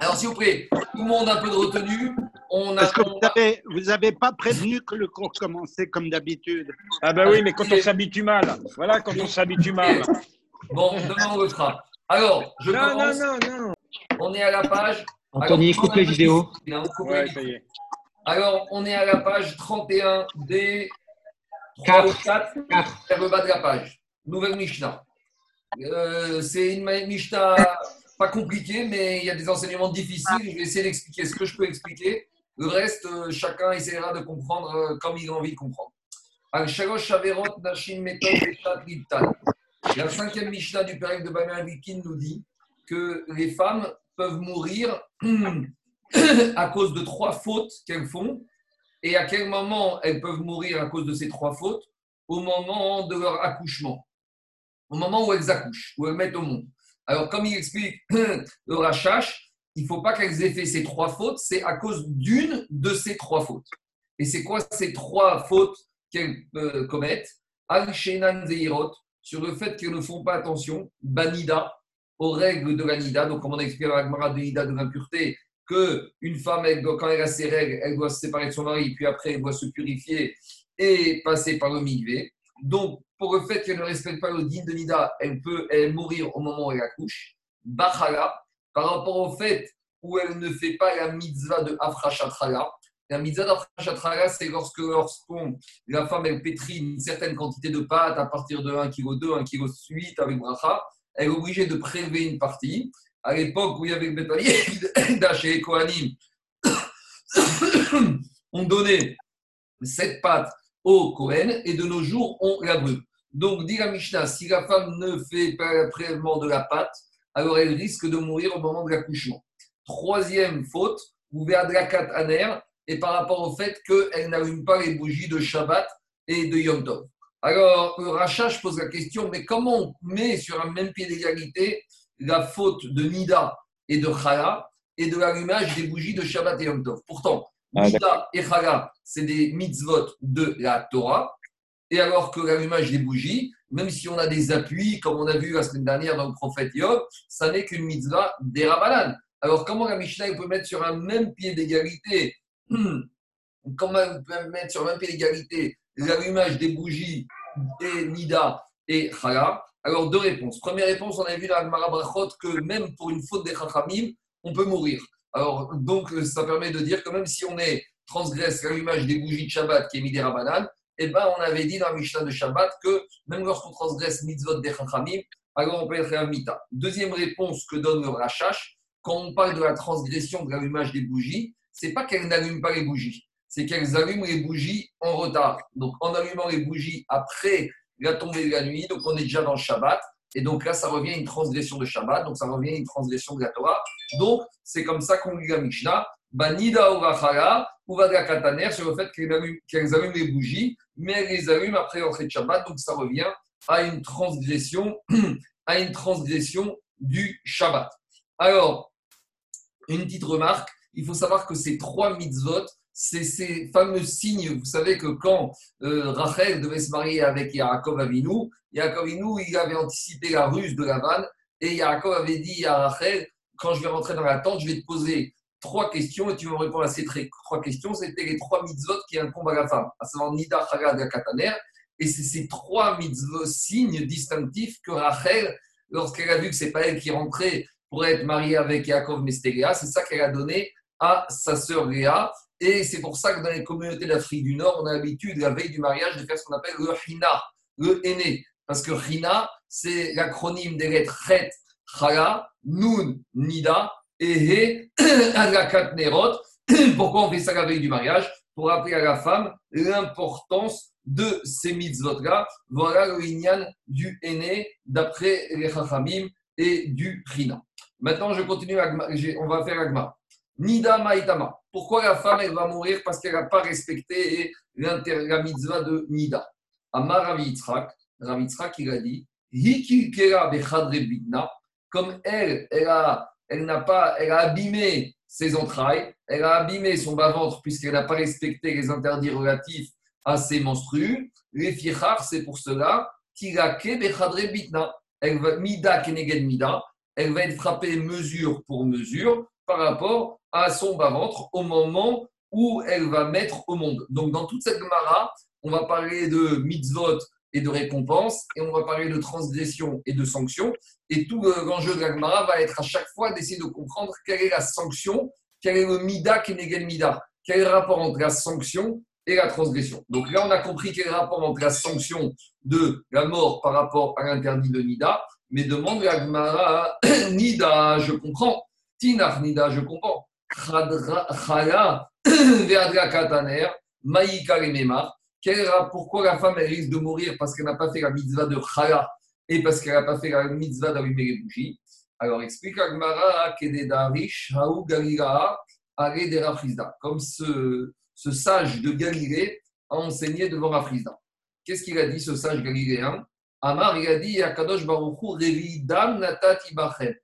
Alors, s'il vous plaît, tout le monde a un peu de retenue. On Parce que vous n'avez pas prévenu que le cours commençait comme d'habitude. Ah ben oui, mais quand on s'habitue mal. Voilà, quand on s'habitue mal. Bon, demain on le fera. Alors, je Non, commence. non, non, non. On est à la page. Anthony, Alors, coupe les vidéos. Non, coupe Ouais, les ça y est. Alors, on est à la page 31 des 3 Quatre. ou 4 Quatre. vers le bas de la page. Nouvelle Mishnah. Euh, c'est une Mishnah pas compliquée, mais il y a des enseignements difficiles. Je vais essayer d'expliquer ce que je peux expliquer. Le reste, euh, chacun essaiera de comprendre euh, comme il a envie de comprendre. La cinquième Mishnah du Pérec de Bamel Vikin nous dit que les femmes peuvent mourir à cause de trois fautes qu'elles font. Et à quel moment elles peuvent mourir à cause de ces trois fautes? Au moment de leur accouchement. Au moment où elles accouchent, où elles mettent au monde. Alors, comme il explique le Rachash, il ne faut pas qu'elles aient fait ces trois fautes, c'est à cause d'une de ces trois fautes. Et c'est quoi ces trois fautes qu'elles euh, commettent? Al-Shenan Zeirot, sur le fait qu'elles ne font pas attention, Banida, aux règles de la Nida. Donc, comme on a expliqué dans la de Nida de l'impureté, qu'une femme, elle doit- quand elle a ses règles, elle doit se séparer de son mari, puis après, elle doit se purifier et passer par le migvé. Donc, pour le fait qu'elle ne respecte pas le din de Nida, elle peut elle, mourir au moment où elle accouche. Bachala, par rapport au fait où elle ne fait pas la mitzvah de Afrashatrala. La mitzvah d'Afrashatrala, c'est lorsque lorsqu'on, la femme, elle pétrit une certaine quantité de pâte à partir de 1 kg 2, 1 kg 8 avec bracha, elle est obligée de prélever une partie. À l'époque où il y avait le chez Kohanim, on donnait cette pâte au Kohen et de nos jours, on la brûle. Donc, dit la Mishnah, si la femme ne fait pas le prélèvement de la pâte, alors elle risque de mourir au moment de l'accouchement. Troisième faute, ouvert de la aner, et par rapport au fait qu'elle n'allume pas les bougies de Shabbat et de Yom Tov. Alors, Rachach pose la question, mais comment on met sur un même pied d'égalité la faute de Nida et de Chala et de l'allumage des bougies de Shabbat et Yom Tov? Pourtant, Ah, Nida et Chala, c'est des mitzvot de la Torah, et alors que l'allumage des bougies, même si on a des appuis, comme on a vu la semaine dernière dans le prophète Yov, ça n'est qu'une mitzvah des Rabbanan. Alors, comment la Mishnah peut mettre sur un même pied d'égalité Comment elle peut mettre sur un même pied d'égalité l'allumage des bougies et Nida et Chala Alors, deux réponses. Première réponse, on a vu dans la Gemara Brachot que même pour une faute des Chachamim, on peut mourir. Alors, donc, ça permet de dire que même si on est transgresse l'allumage des bougies de Shabbat qui est mis des Rabbanan, eh ben, on avait dit dans la Mishnah de Shabbat que même lorsqu'on transgresse mitzvot des Chachamim, alors on peut être un mita. Deuxième réponse que donne le Rachash, quand on parle de la transgression de l'allumage des bougies, c'est pas qu'elles n'allument pas les bougies, c'est qu'elles allument les bougies en retard. Donc en allumant les bougies après la tombée de la nuit, donc on est déjà dans le Shabbat, et donc là ça revient à une transgression de Shabbat, donc ça revient à une transgression de la Torah. Donc c'est comme ça qu'on lit la Mishnah, Banida ou Rachala, ou Vadra Kataner, sur le fait qu'elles allument, qu'elles allument les bougies, mais elles les allument après l'entrée de Shabbat, donc ça revient à une transgression, à une transgression du Shabbat. Alors, une petite remarque, il faut savoir que ces trois mitzvot, c'est ces fameux signes. Vous savez que quand euh, Rachel devait se marier avec Yaakov Avinu, Yaakov Avinu, il avait anticipé la ruse de Lavan, et Yaakov avait dit à Rachel, quand je vais rentrer dans la tente, je vais te poser trois questions et tu vas me répondre à ces trois questions. C'était les trois mitzvot qui incombent à la femme, à savoir Nida, Chagad et Kataner. Et c'est ces trois mitzvot, signes distinctifs que Rachel, lorsqu'elle a vu que c'est pas elle qui rentrait pour être mariée avec Yaakov Mestéléa, c'est ça qu'elle a donné à sa sœur Léa. Et c'est pour ça que dans les communautés d'Afrique du Nord, on a l'habitude, la veille du mariage, de faire ce qu'on appelle le Hina, le aîné. Parce que Hina, c'est l'acronyme des lettres Chet, Chala, Nun, Nida, et. Pourquoi on fait ça la veille du mariage? Pour rappeler à la femme l'importance de ces mitzvot-là. Voilà le lignan du aîné d'après les Chachamim et du Hina. Maintenant, je continue, on va faire Agma. Nida Maïtama. Pourquoi la femme, elle va mourir? Parce qu'elle n'a pas respecté la mitzvah de Nida. Amar Rav Yitzhak, il a dit bechadre bidna. Comme elle, elle a, elle n'a pas, elle a abîmé ses entrailles, elle a abîmé son bas-ventre puisqu'elle n'a pas respecté les interdits relatifs à ses menstrues. Les fichar, c'est pour cela qu'il a ke bechadre bidna. Elle va mida keneged mida. elle va être frappée mesure pour mesure par rapport à son bas-ventre au moment où elle va mettre au monde. Donc, dans toute cette Gemara, on va parler de mitzvot et de récompense, et on va parler de transgression et de sanction. Et tout l'enjeu de la Gemara va être à chaque fois d'essayer de comprendre quelle est la sanction, quel est le mida qui est mida, quel est le rapport entre la sanction et la transgression? Donc là, on a compris quel est le rapport entre la sanction de la mort par rapport à l'interdit de Nida, mais demande la Gemara, Nida, je comprends. Tinach Nida, je comprends. Chala, Kataner, Maïka. Pourquoi la femme risque de mourir parce qu'elle n'a pas fait la mitzvah de Chala et parce qu'elle n'a pas fait la mitzvah d'allumer les bougies? Alors explique Agmara Kededarish, Haou Galila, Are de Comme ce, sage de Galilée a enseigné devant Rafrizda. Qu'est-ce qu'il a dit, ce sage galiléen? Amar, il a dit Akadosh Baruchou, Revidam Natati Bachem.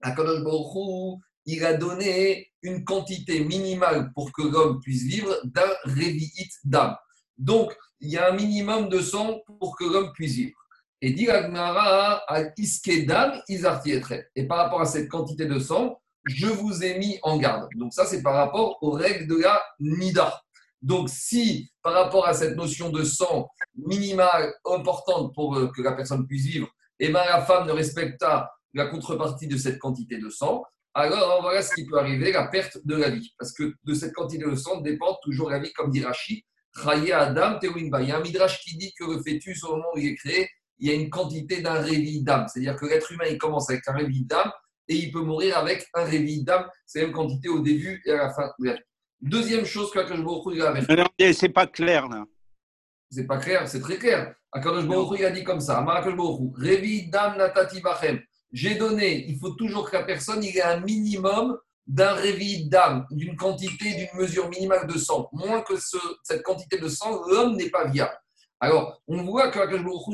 Akadosh Baruchou, il a donné une quantité minimale pour que l'homme puisse vivre d'un Revi'it d'âme. Donc, il y a un minimum de sang pour que l'homme puisse vivre. Et dit à Iskedam. Et par rapport à cette quantité de sang, je vous ai mis en garde. Donc, ça, c'est par rapport aux règles de la Nida. Donc, si par rapport à cette notion de sang minimale importante pour euh, que la personne puisse vivre, et eh ben, la femme ne respecte pas la contrepartie de cette quantité de sang, alors voilà ce qui peut arriver, la perte de la vie. Parce que de cette quantité de sang dépend toujours la vie, comme dit Rachid, Adam, Il y a un midrash qui dit que le fœtus, au moment où il est créé, il y a une quantité d'un révi d'âme. C'est-à-dire que l'être humain, il commence avec un révi d'âme et il peut mourir avec un révi d'âme. C'est la même quantité au début et à la fin. Deuxième chose que je vous retrouve avec. C'est pas clair, là. C'est pas clair, c'est très clair. Akadosh Baruch il a dit comme ça. Revi dam natati bachem. J'ai donné, il faut toujours que la personne il ait un minimum d'un réveil d'âme, d'une quantité, d'une mesure minimale de sang. Moins que ce, cette quantité de sang, l'homme n'est pas viable. Alors, on voit que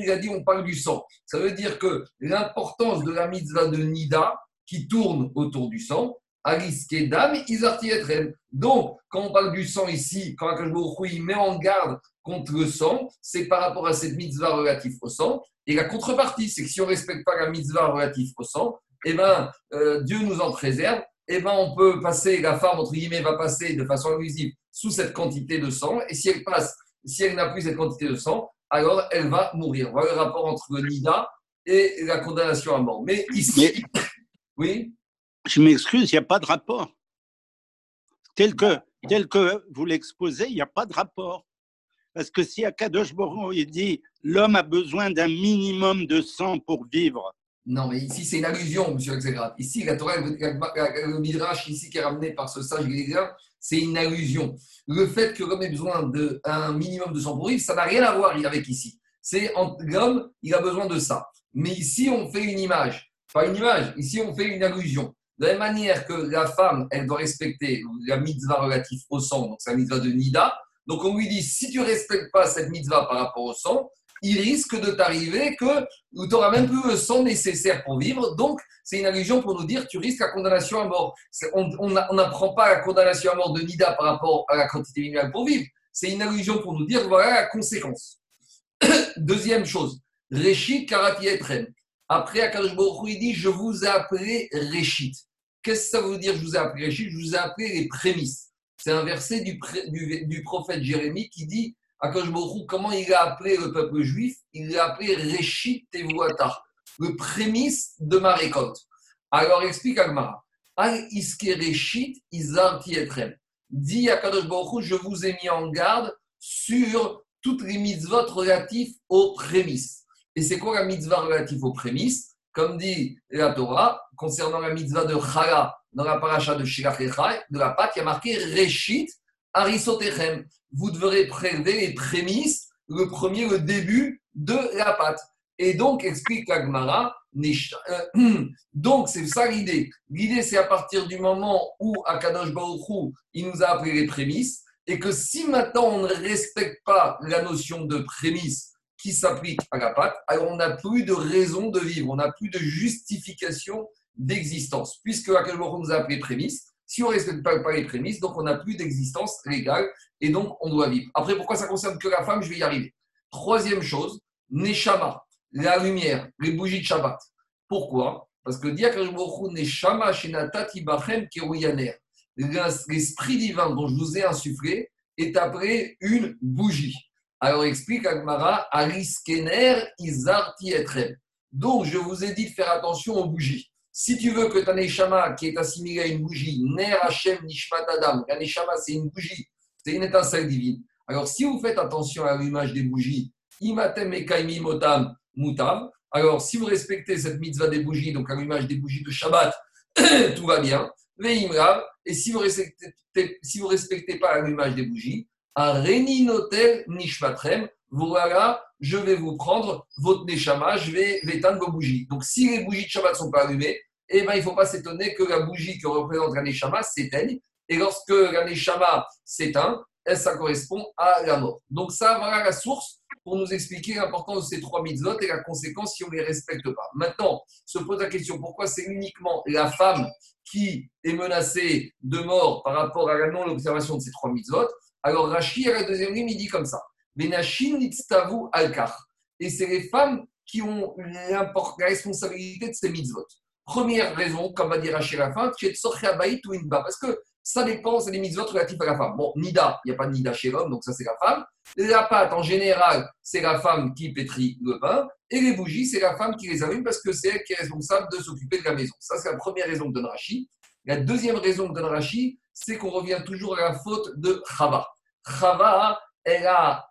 il a dit on parle du sang. Ça veut dire que l'importance de la mitzvah de Nida, qui tourne autour du sang, donc, quand on parle du sang ici, quand il met en garde contre le sang, c'est par rapport à cette mitzvah relative au sang. Et la contrepartie, c'est que si on ne respecte pas la mitzvah relative au sang, eh ben, euh, Dieu nous en préserve. Eh ben, on peut passer, la femme, entre guillemets, va passer de façon invisible sous cette quantité de sang. Et si elle passe, si elle n'a plus cette quantité de sang, alors elle va mourir. Voilà le rapport entre le nida et la condamnation à mort. Mais ici, oui? je m'excuse, il n'y a pas de rapport. Tel que, tel que vous l'exposez, il n'y a pas de rapport. Parce que si Akadosh Boron il dit l'homme a besoin d'un minimum de sang pour vivre. Non, mais ici c'est une allusion, monsieur Exegrat. Ici, la Torah, le Midrash ici qui est ramené par ce sage grégorien, c'est une allusion. Le fait que l'homme ait besoin d'un minimum de sang pour vivre, ça n'a rien à voir avec ici. C'est l'homme, il a besoin de ça. Mais ici, on fait une image. Pas une image, ici on fait une allusion. De la même manière que la femme, elle doit respecter la mitzvah relative au sang, donc c'est la mitzvah de Nida. Donc on lui dit, si tu respectes pas cette mitzvah par rapport au sang, il risque de t'arriver que tu n'auras même plus le sang nécessaire pour vivre. Donc, c'est une allusion pour nous dire tu risques la condamnation à mort. On n'apprend pas la condamnation à mort de Nida par rapport à la quantité minimale pour vivre. C'est une allusion pour nous dire voilà la conséquence. Deuxième chose, Réchit Karati Après, Akadosh Baruch il dit Je vous ai appelé Réchit. Qu'est-ce que ça veut dire Je vous ai appelé Je vous ai appelé les prémices. C'est un verset du, prophète Jérémie qui dit à comment il a appelé le peuple juif? Il l'a appelé Réchit Tevuata, le prémisse de ma récolte. Alors explique Agmara. Al iske Réchit Izar Tietrem. Dit à Baruch je vous ai mis en garde sur toutes les mitzvot relatives aux prémices. Et c'est quoi la mitzvah relative aux prémices? Comme dit la Torah, concernant la mitzvah de Chala, dans la paracha de Shilach de la pâte, il y a marqué Reshit Arisotechem. Vous devrez prélever les prémices, le premier, le début de la pâte. Et donc, explique Agmara, euh, donc c'est ça l'idée. L'idée, c'est à partir du moment où Akadosh Baruch il nous a appris les prémices, et que si maintenant on ne respecte pas la notion de prémices qui s'applique à la pâte, alors on n'a plus de raison de vivre, on n'a plus de justification d'existence, puisque la nous a appelé prémisse. Si on ne respecte pas, les prémices, donc on n'a plus d'existence légale et donc on doit vivre. Après, pourquoi ça concerne que la femme? Je vais y arriver. Troisième chose, Neshama, la lumière, les bougies de Shabbat. Pourquoi? Parce que Neshama Shenatati Bachem Kerouyaner. L'esprit divin dont je vous ai insufflé est après une bougie. Alors explique Agmara, Ariskener Izarti Etrem. Donc je vous ai dit de faire attention aux bougies. Si tu veux que ta Neshama, qui est assimilée à une bougie, Ner Hashem Nishmat Adam, la Neshama c'est une bougie, c'est une étincelle divine. Alors si vous faites attention à l'image des bougies, Imatem Ekaimi Motam Mutam, alors si vous respectez cette mitzvah des bougies, donc à l'image des bougies de Shabbat, tout va bien. Et si vous respectez, si respectez pas l'image des bougies, un Notel Nishmatrem, voilà, je vais vous prendre votre Neshama, je vais éteindre vos bougies. Donc si les bougies de Shabbat ne sont pas allumées, eh ben, il ne faut pas s'étonner que la bougie que représente la Neshama s'éteigne. Et lorsque la Neshama s'éteint, ça correspond à la mort. Donc ça, voilà la source pour nous expliquer l'importance de ces trois mitzvot et la conséquence si on ne les respecte pas. Maintenant, se pose la question, pourquoi c'est uniquement la femme qui est menacée de mort par rapport à la non-observation de ces trois mitzvot? Alors Rashi, à la deuxième ligne, il dit comme ça. Et c'est les femmes qui ont la responsabilité de ces mitzvot. Première raison, comme va dire Rashi à la fin, parce que ça dépend, c'est des mitzvot relatifs à la femme. Bon, Nida, il n'y a pas de Nida chez l'homme, donc ça c'est la femme. La pâte, en général, c'est la femme qui pétrit le pain. Et les bougies, c'est la femme qui les allume parce que c'est elle qui est responsable de s'occuper de la maison. Ça, c'est la première raison que donne Rashi. La deuxième raison que donne Rashi, c'est qu'on revient toujours à la faute de Chava. Chava, elle a,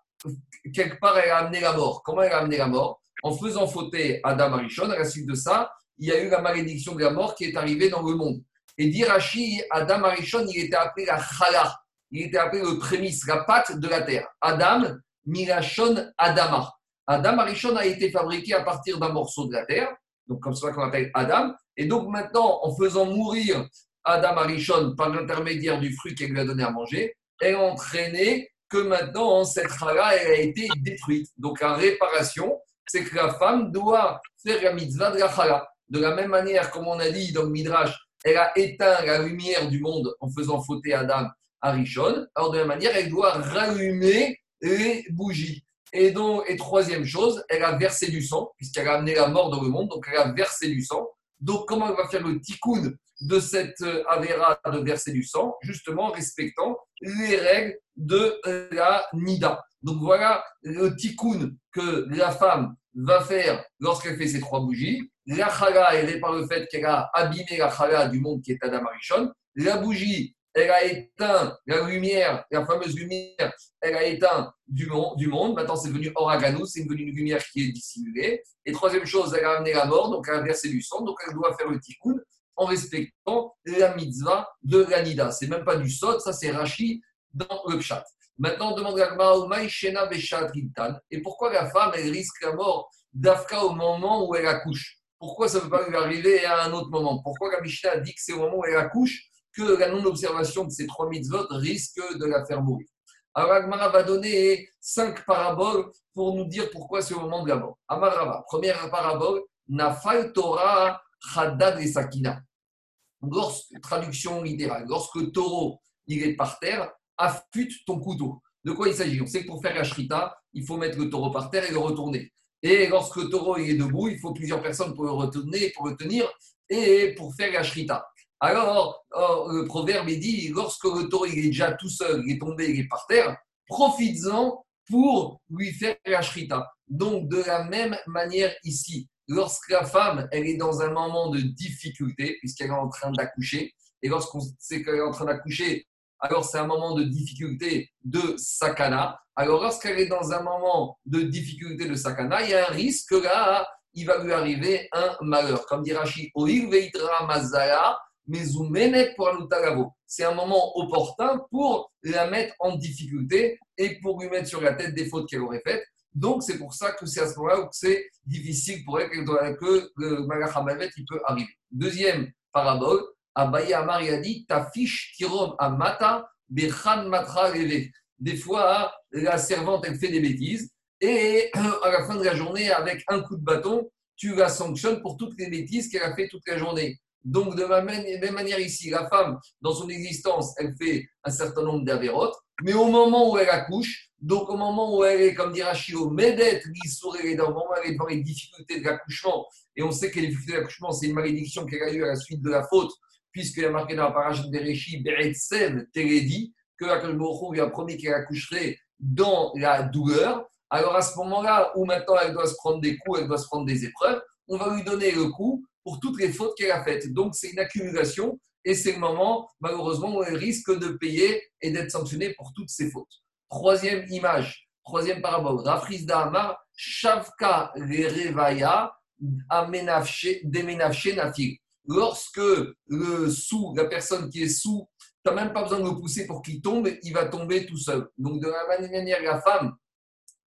quelque part, elle a amené la mort. Comment elle a amené la mort? En faisant fauter Adam Arishon, à la suite de ça, il y a eu la malédiction de la mort qui est arrivée dans le monde. Et d'Irachi, Adam Arishon, il était appelé la chala. Il était appelé le prémisse, la pâte de la terre. Adam, Mirachon, Adama. Adam Arishon a été fabriqué à partir d'un morceau de la terre, donc comme ça qu'on appelle Adam. Et donc maintenant, en faisant mourir Adam Arishon par l'intermédiaire du fruit qu'elle lui a donné à manger, elle a entraîné que maintenant, cette chala, elle a été détruite. Donc la réparation, c'est que la femme doit faire la mitzvah de la chala. De la même manière, comme on a dit dans le Midrash, elle a éteint la lumière du monde en faisant fauter Adam à Rishon. Alors, de la même manière, elle doit rallumer les bougies. Et donc, et troisième chose, elle a versé du sang, puisqu'elle a amené la mort dans le monde, donc elle a versé du sang. Donc, comment elle va faire le tikkun de cette euh, avéra de verser du sang? Justement, en respectant les règles de la Nida. Donc, voilà le tikkun que la femme va faire lorsqu'elle fait ces trois bougies. La chala, elle est par le fait qu'elle a abîmé la chala du monde qui est Adam Arishon. La bougie, elle a éteint la lumière, la fameuse lumière, elle a éteint du monde. Maintenant, c'est devenu Oraganou, c'est devenu une lumière qui est dissimulée. Et troisième chose, elle a amené la mort, donc elle a versé du sang, donc elle doit faire le tikkun en respectant la mitzvah de l'anida. C'est même pas du sot, ça c'est Rashi dans le chat. Maintenant, on demande à Et pourquoi la femme, elle risque la mort d'Afka au moment où elle accouche? Pourquoi ça ne peut pas lui arriver à un autre moment? Pourquoi la Mishnah dit que c'est au moment où elle accouche que la non-observation de ces trois mitzvot risque de la faire mourir? Alors, Agmara va donner cinq paraboles pour nous dire pourquoi c'est au moment de la mort. Amarava, première parabole, Nafal Torah Haddad et Sakina. Lorsque, traduction littérale, lorsque le taureau il est par terre, affûte ton couteau. De quoi il s'agit? On sait que pour faire la shrita, il faut mettre le taureau par terre et le retourner. Et lorsque le taureau est debout, il faut plusieurs personnes pour le retourner, pour le tenir et pour faire la shrita. Alors, oh, le proverbe dit lorsque le taureau est déjà tout seul, il est tombé, il est par terre, profites-en pour lui faire la shrita. Donc, de la même manière ici, lorsque la femme, elle est dans un moment de difficulté, puisqu'elle est en train d'accoucher, et lorsqu'on sait qu'elle est en train d'accoucher, alors c'est un moment de difficulté de sakana. Alors lorsqu'elle est dans un moment de difficulté de sakana, il y a un risque que là, il va lui arriver un malheur. Comme dit Rashi, C'est un moment opportun pour la mettre en difficulté et pour lui mettre sur la tête des fautes qu'elle aurait faites. Donc, c'est pour ça que c'est à ce moment-là où c'est difficile pour elle que le Malach il peut arriver. Deuxième parabole, Abaye Amar a dit Tafish tirom amata bechan matra Des fois, la servante, elle fait des bêtises et à la fin de la journée, avec un coup de bâton, tu la sanctionnes pour toutes les bêtises qu'elle a fait toute la journée. Donc, de la même, manière ici, la femme, dans son existence, elle fait un certain nombre d'avérotes, mais au moment où elle accouche, donc au moment où elle est, comme dit Rachio, Medet, l'Issouré, dans le moment où elle est devant les difficultés de l'accouchement, et on sait que les difficultés de l'accouchement, c'est une malédiction qu'elle a eue à la suite de la faute, puisqu'il a marqué dans la parachute des Réchis, Beretsev, Télédi, que la lui a promis qu'elle accoucherait dans la douleur. Alors à ce moment-là, où maintenant elle doit se prendre des coups, elle doit se prendre des épreuves, on va lui donner le coup pour toutes les fautes qu'elle a faites. Donc c'est une accumulation et c'est le moment, malheureusement, où elle risque de payer et d'être sanctionnée pour toutes ses fautes. Troisième image, troisième parabole. Rafris Dahama, Shavka Revaya, Demenafshe Nafil. Lorsque le sous, la personne qui est sous, tu n'as même pas besoin de le pousser pour qu'il tombe, il va tomber tout seul. Donc de la même manière, la femme,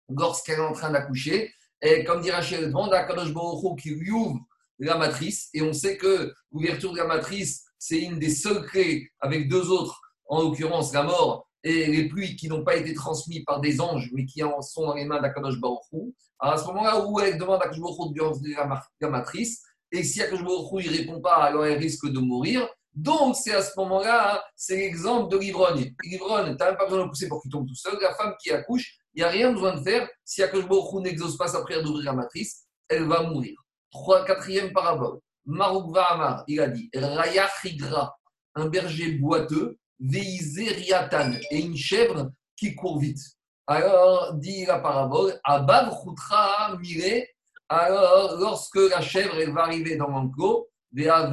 lorsqu'elle est en train d'accoucher, et comme dit Rachel, demande à Kadosh qui lui ouvre la matrice. Et on sait que l'ouverture de la matrice, c'est une des seules clés avec deux autres, en l'occurrence la mort et les pluies qui n'ont pas été transmises par des anges, mais qui sont dans les mains d'Akadosh Baruch à ce moment-là où elle demande à Akadosh Baruch de ouvrir la matrice, et si Akadosh Baruch ne répond pas, alors elle risque de mourir. Donc, c'est à ce moment-là, c'est l'exemple de l'ivrogne. L'ivrogne, tu n'as même pas besoin de pousser pour qu'il tombe tout seul. La femme qui accouche, il n'y a rien besoin de faire. Si Baruch n'exauce pas sa prière d'ouvrir la matrice, elle va mourir. Trois, quatrième parabole. Marouk Amar, il a dit Raya un berger boiteux, Veizé Riatan, et une chèvre qui court vite. Alors, dit la parabole Abad Khutra Mire, alors lorsque la chèvre va arriver dans l'enclos, là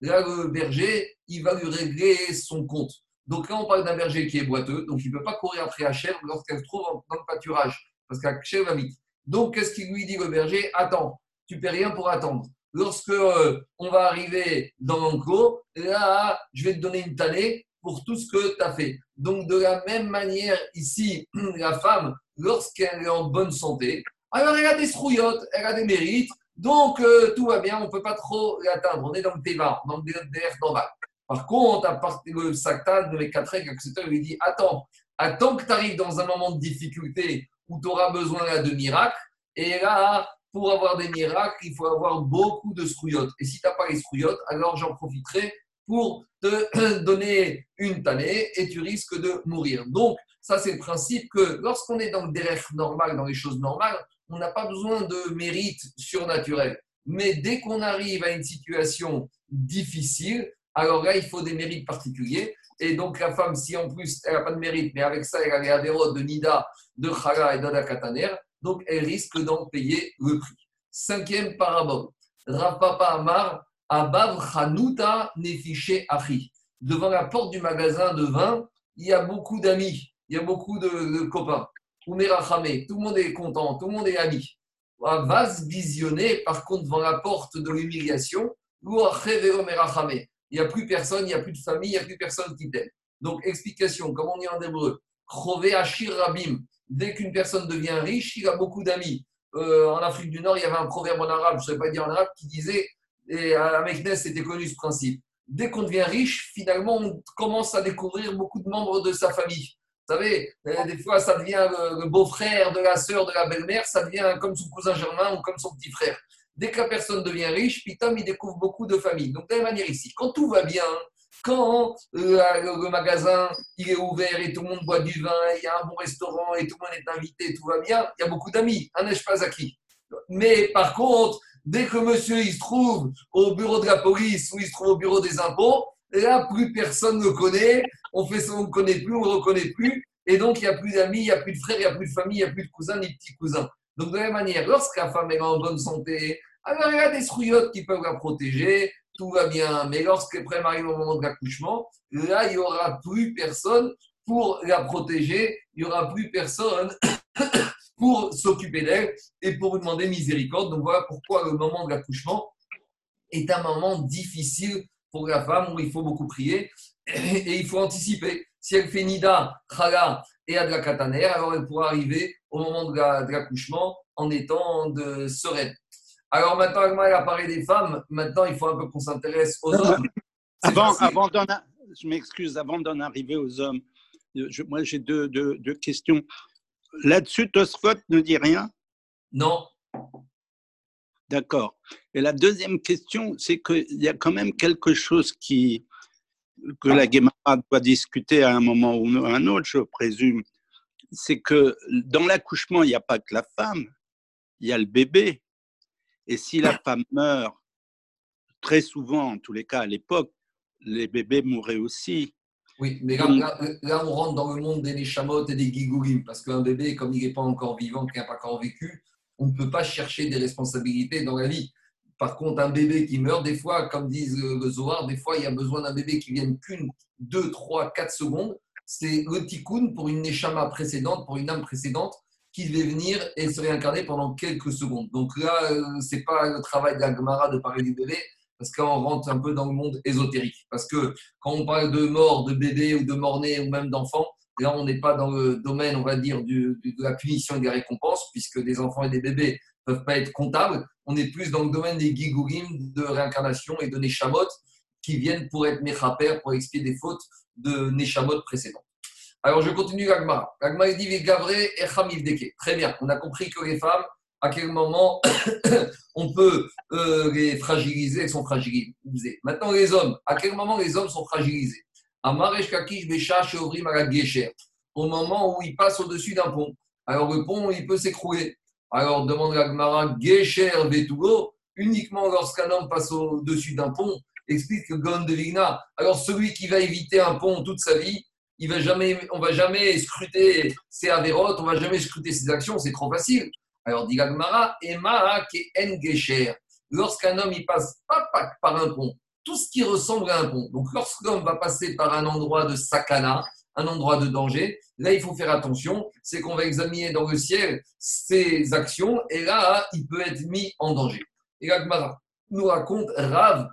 le berger, il va lui régler son compte. Donc là, on parle d'un berger qui est boiteux, donc il ne peut pas courir après la chèvre lorsqu'elle se trouve dans le pâturage, parce que la chèvre va vite. Donc, qu'est-ce qu'il lui dit le berger? Attends, tu ne paies rien pour attendre. Lorsque euh, on va arriver dans l'enclos, là, je vais te donner une tannée pour tout ce que tu as fait. Donc, de la même manière, ici, la femme, lorsqu'elle est en bonne santé, alors elle a des strouillottes, elle a des mérites, donc euh, tout va bien, on ne peut pas trop l'atteindre. On est dans le Téva, dans le DR normal. Par contre, à partir de Saktan, de mes quatre règles, etc., il lui dit Attends, attends que tu arrives dans un moment de difficulté où tu auras besoin de miracles. Et là, pour avoir des miracles, il faut avoir beaucoup de strouillottes. Et si tu n'as pas les strouillottes, alors j'en profiterai pour te donner une tannée et tu risques de mourir. Donc, ça, c'est le principe que lorsqu'on est dans le derrière normal, dans les choses normales, on n'a pas besoin de mérite surnaturel. Mais dès qu'on arrive à une situation difficile, alors là, il faut des mérites particuliers. Et donc, la femme, si en plus elle n'a pas de mérite, mais avec ça, elle a les adhérotes de Nida, de Khala et d'Adakataner, donc elle risque d'en payer le prix. Cinquième parabole. Rav Papa Amar, Abav Chanuta Nefiché Achi. Devant la porte du magasin de vin, il y a beaucoup d'amis, il y a beaucoup de, copains. Tout le monde est content, tout le monde est ami. Vas visionner, par contre, devant la porte de l'humiliation, il n'y a plus personne, il n'y a plus de famille, il n'y a plus personne qui t'aime. Donc, explication, comme on dit en hébreu, Rabim, dès qu'une personne devient riche, il a beaucoup d'amis. Euh, en Afrique du Nord, il y avait un proverbe en arabe, je ne sais pas dire en arabe, qui disait, et à Meknes, c'était connu ce principe. Dès qu'on devient riche, finalement, on commence à découvrir beaucoup de membres de sa famille. Vous savez, euh, des fois, ça devient le, beau-frère de la sœur de la belle-mère, ça devient comme son cousin germain ou comme son petit frère. Dès que la personne devient riche, Pitom, il découvre beaucoup de familles. Donc, de la même manière ici, quand tout va bien, quand euh, le magasin il est ouvert et tout le monde boit du vin, il y a un bon restaurant et tout le monde est invité, tout va bien, il y a beaucoup d'amis, un n'est pas acquis. Mais par contre, dès que monsieur il se trouve au bureau de la police ou il se trouve au bureau des impôts, là, plus personne ne connaît, on fait ça, on ne connaît plus, on ne reconnaît plus, et donc il n'y a plus d'amis, il n'y a plus de frères, il n'y a plus de famille, il n'y a plus de cousins ni de petits cousins. Donc de la même manière, lorsque la femme est en bonne santé, alors il y a des strouillottes qui peuvent la protéger, tout va bien. Mais lorsque près arrive au moment de l'accouchement, là, il n'y aura plus personne pour la protéger, il n'y aura plus personne pour s'occuper d'elle et pour vous demander miséricorde. Donc voilà pourquoi le moment de l'accouchement est un moment difficile pour la femme où il faut beaucoup prier et il faut anticiper. Si elle fait Nida, Khala et Adlakataner, alors elle pourra arriver au moment de l'accouchement en étant de sereine. Alors maintenant, elle a parlé des femmes. Maintenant, il faut un peu qu'on s'intéresse aux hommes. Avant, avant je m'excuse, avant d'en arriver aux hommes, moi j'ai deux, deux, questions. Là-dessus, Tosfot ne dit rien? Non. D'accord. Et la deuxième question, c'est qu'il y a quand même quelque chose qui, que la Guémara doit discuter à un moment ou à un autre, je présume. C'est que dans l'accouchement, il n'y a pas que la femme, il y a le bébé. Et si la femme meurt, très souvent, en tous les cas à l'époque, les bébés mouraient aussi. Oui, mais là, là- là, on rentre dans le monde des Neshamot et des Gigourim, parce qu'un bébé, comme il n'est pas encore vivant, qui n'a pas encore vécu, on ne peut pas chercher des responsabilités dans la vie. Par contre, un bébé qui meurt, des fois, comme disent le le Zohar, des fois, il y a besoin d'un bébé qui vienne qu'une, deux, trois, quatre secondes. C'est le tikkun pour une Neshama précédente, pour une âme précédente, qui devait venir et se réincarner pendant quelques secondes. Donc là, euh, c'est pas le travail de la de parler du bébé, parce qu'on rentre un peu dans le monde ésotérique. Parce que quand on parle de mort de bébé ou de mort-né ou même d'enfant, là, on n'est pas dans le domaine, on va dire, de la punition et des récompenses, puisque des enfants et des bébés ne peuvent pas être comptables. On est plus dans le domaine des gigourim, de réincarnation et de neshamot, qui viennent pour être mechaper, pour expier des fautes de neshamot précédentes. Alors, je continue l'agmara. L'agmara dit Vegavre et Hamivdeke. Très bien, on a compris que les femmes, à quel moment on peut euh, les fragiliser, elles sont fragilisées. Maintenant, les hommes, à quel moment les hommes sont fragilisés? Au moment où ils passent au-dessus d'un pont. Alors, le pont, il peut s'écrouler. Alors, demande la Gemara Gesher uniquement lorsqu'un homme passe au-dessus d'un pont, explique que Gon de Vigna. Alors, celui qui va éviter un pont toute sa vie, il va jamais, on va jamais scruter ses avérotes, on va jamais scruter ses actions, c'est trop facile. Alors, dit la Gemara, Emma ke en Gesher. Lorsqu'un homme, il passe pas, pas par un pont, tout ce qui ressemble à un pont. Donc, lorsqu'un va passer par un endroit de sakana, un endroit de danger, là, il faut faire attention. C'est qu'on va examiner dans le ciel ses actions et là, il peut être mis en danger. Et la Gemara nous raconte Rav,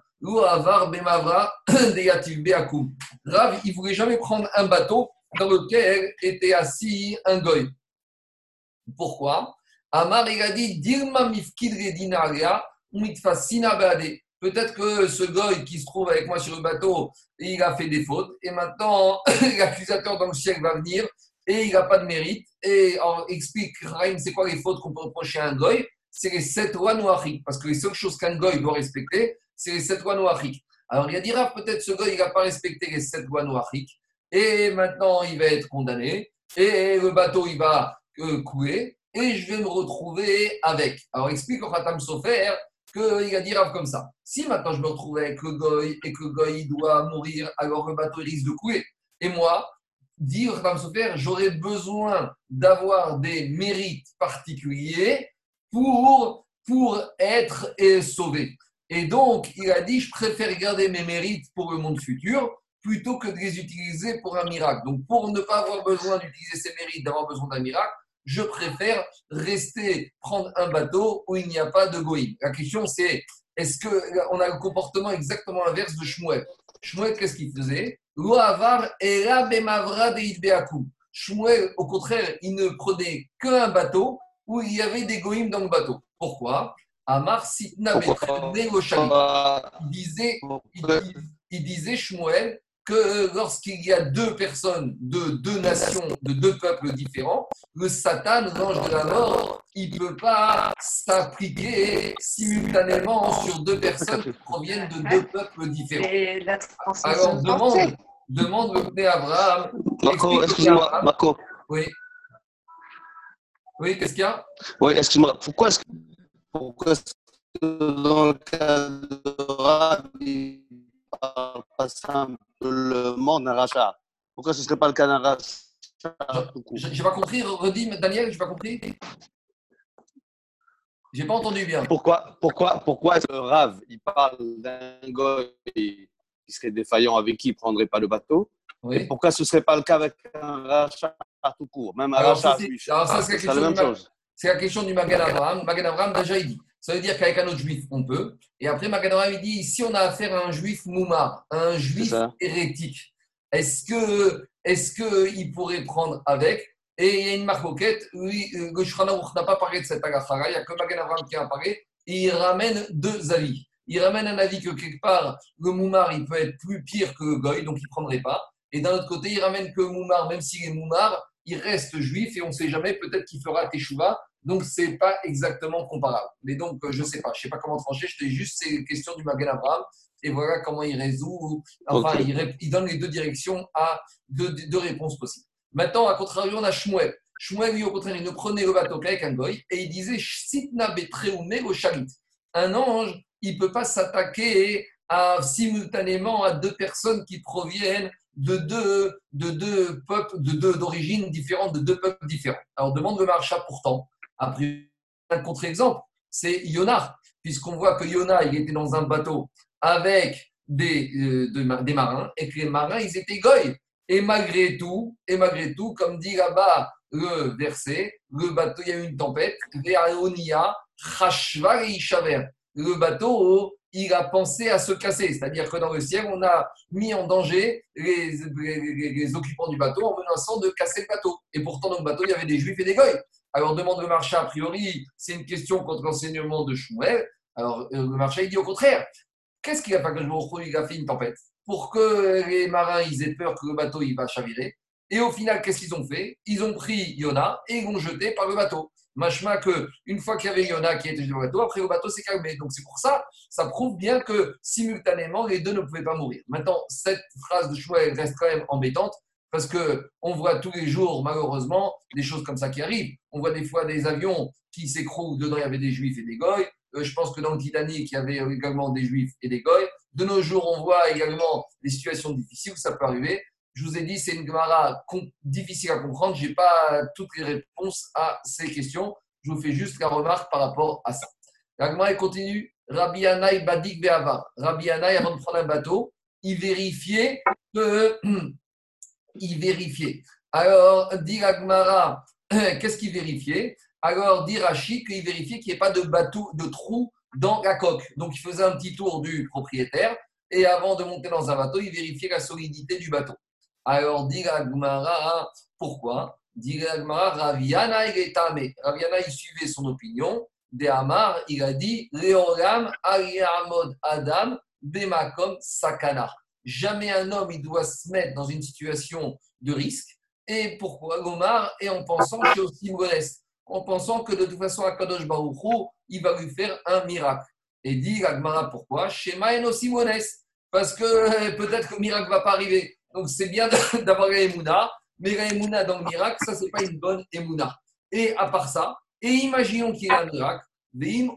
Avar Bemavra, Deyativ Beakum. Rav, il voulait jamais prendre un bateau dans lequel était assis un goy. Pourquoi? Amar, il a dit Dilma mifkid redinaria, mitfasina bade. Peut-être que ce goy qui se trouve avec moi sur le bateau, il a fait des fautes. Et maintenant, l'accusateur dans le ciel va venir et il n'a pas de mérite. Et alors, explique, Raïm, c'est quoi les fautes qu'on peut reprocher à un goy? C'est les sept lois noachiques. Parce que les seules choses qu'un goy doit respecter, c'est les sept lois noachiques. Alors, il a dit, Rav, peut-être ce goy, il n'a pas respecté les sept lois noachiques. Et maintenant, il va être condamné. Et le bateau, il va euh, couler. Et je vais me retrouver avec. Alors, explique au Khatam Sofer qu'il a dit Rav comme ça. Si maintenant je me retrouve avec le goy et que le goy doit mourir, alors le bateau risque de couler. Et moi, dit Khatam Sofer, j'aurais besoin d'avoir des mérites particuliers pour, pour être euh, sauvé. Et donc, il a dit, je préfère garder mes mérites pour le monde futur plutôt que de les utiliser pour un miracle. Donc, pour ne pas avoir besoin d'utiliser ces mérites, d'avoir besoin d'un miracle, je préfère rester, prendre un bateau où il n'y a pas de goïm. La question, c'est est-ce qu'on a le comportement exactement inverse de Shmuel? Shmuel, qu'est-ce qu'il faisait? Shmuel, au contraire, il ne prenait qu'un bateau où il y avait des goïms dans le bateau. Pourquoi? Amar sitna il disait, il, dis- il disait Shmuel que lorsqu'il y a deux personnes de deux nations, de deux peuples différents, le Satan, l'ange de la mort, il ne peut pas s'appliquer simultanément sur deux personnes qui proviennent de deux peuples différents. Alors demande, demande le père Abraham. Marco, excuse-moi, Marco. Oui. Oui, qu'est-ce qu'il y a? Oui, excuse-moi. Pourquoi est-ce que, pourquoi est-ce que dans le cas de pas simplement d'un rachat Pourquoi ce ne serait pas le cas d'un rachat tout court? Je n'ai pas compris, redis, Daniel, je n'ai pas compris. J'ai pas entendu bien. Pourquoi, pourquoi, pourquoi est-ce que Rav, il parle d'un goy qui serait défaillant avec qui il ne prendrait pas le bateau? Et pourquoi ce ne serait pas le cas avec un rachat tout court? Même un Alors, rachat ça, c'est- juif. alors, ça, Ah, c'est la même chose. C'est la question du Magan Abraham. Magan Abraham, déjà, il dit. Ça veut dire qu'avec un autre juif, on peut. Et après, Magan Abraham, il dit si on a affaire à un juif moumar, un juif hérétique, est-ce que est-ce qu'il pourrait prendre avec? Et il y a une marque auquette, oui, euh, le Aruch n'a pas parlé de cette agaphara, il n'y a que Magan Abraham qui a parlé, et il ramène deux avis. Il ramène un avis que quelque part, le moumar, il peut être plus pire que le goy, donc il ne prendrait pas. Et d'un autre côté, il ramène que le moumar, même s'il est moumar, il reste juif et on ne sait jamais, peut-être qu'il fera teshuva Donc, ce n'est pas exactement comparable. Mais donc, euh, je ne sais pas. Je ne sais pas comment trancher. Je dis juste, c'est une question du Magen Abraham. Et voilà comment il résout. Enfin, il, donne les deux directions à deux, deux réponses possibles. Maintenant, à contrario, on a Shmuel. Shmuel, lui, au contraire, il ne prenait le bateau qu'avec un goy et il disait Sitna betreume chalit. Un ange, il ne peut pas s'attaquer à, simultanément à deux personnes qui proviennent de deux, de deux peuples, de deux d'origines différentes, de deux peuples différents. Alors, demande le marcha pourtant. Après, un contre-exemple, c'est Yonah, puisqu'on voit que Yonah, il était dans un bateau avec des, euh, des marins et que les marins, ils étaient goy. Et malgré tout, et malgré tout, comme dit là-bas le verset, le bateau, il y a eu une tempête. Le bateau, il a pensé à se casser, c'est-à-dire que dans le ciel, on a mis en danger les occupants du bateau en menaçant de casser le bateau. Et pourtant, dans le bateau, il y avait des juifs et des goy. Alors, demande le marché, a priori, c'est une question contre l'enseignement de Shmuel. Alors, euh, le marché, il dit au contraire. Qu'est-ce qu'il a pas que je me Il a fait une tempête? Pour que les marins aient peur que le bateau il va chavirer. Et au final, qu'est-ce qu'ils ont fait? Ils ont pris Yona et ils l'ont jeté par le bateau. Machma que une fois qu'il y avait Yona qui était jeté dans le bateau, après le bateau s'est calmé. Donc c'est pour ça, ça prouve bien que simultanément les deux ne pouvaient pas mourir. Maintenant, cette phrase de Shmuel reste quand même embêtante parce que on voit tous les jours malheureusement des choses comme ça qui arrivent. On voit des fois des avions qui s'écroulent, dedans il y avait des juifs et des goy. Euh, je pense que dans le Titanic, il y avait également des juifs et des goy. De nos jours, on voit également des situations difficiles où ça peut arriver. Je vous ai dit, c'est une Gemara difficile à comprendre. Je n'ai pas toutes les réponses à ces questions. Je vous fais juste la remarque par rapport à ça. La Gemara continue. Rabbi Yanaï Badik Be'ava. Rabbi Yanaï, avant de prendre un bateau, il vérifiait que. Il vérifiait. Alors, dit la Gemara, qu'est-ce qu'il vérifiait? Alors, dit Rachid qu'il vérifiait qu'il n'y ait pas de bateau, de trou dans la coque. Donc, il faisait un petit tour du propriétaire et avant de monter dans un bateau, il vérifiait la solidité du bateau. Alors, dit la Gemara, pourquoi? Dit la Gemara, Raviana, il est. Raviana, il suivait son opinion. De Amar, il a dit Léolam, Ariamod Adam, Bemakom, Sakana. Jamais un homme, il doit se mettre dans une situation de risque. Et pourquoi? Gomar Et en pensant que aussi. En pensant que de toute façon, Akadosh Baruch Hu, il va lui faire un miracle. Et dit la Gemara, pourquoi? Shema aussi. Parce que euh, peut-être que le miracle ne va pas arriver. Donc c'est bien d'avoir la Emouna, mais la Emouna dans le miracle, ça, c'est pas une bonne Emouna. Et à part ça, et imaginons qu'il y ait un miracle, Veim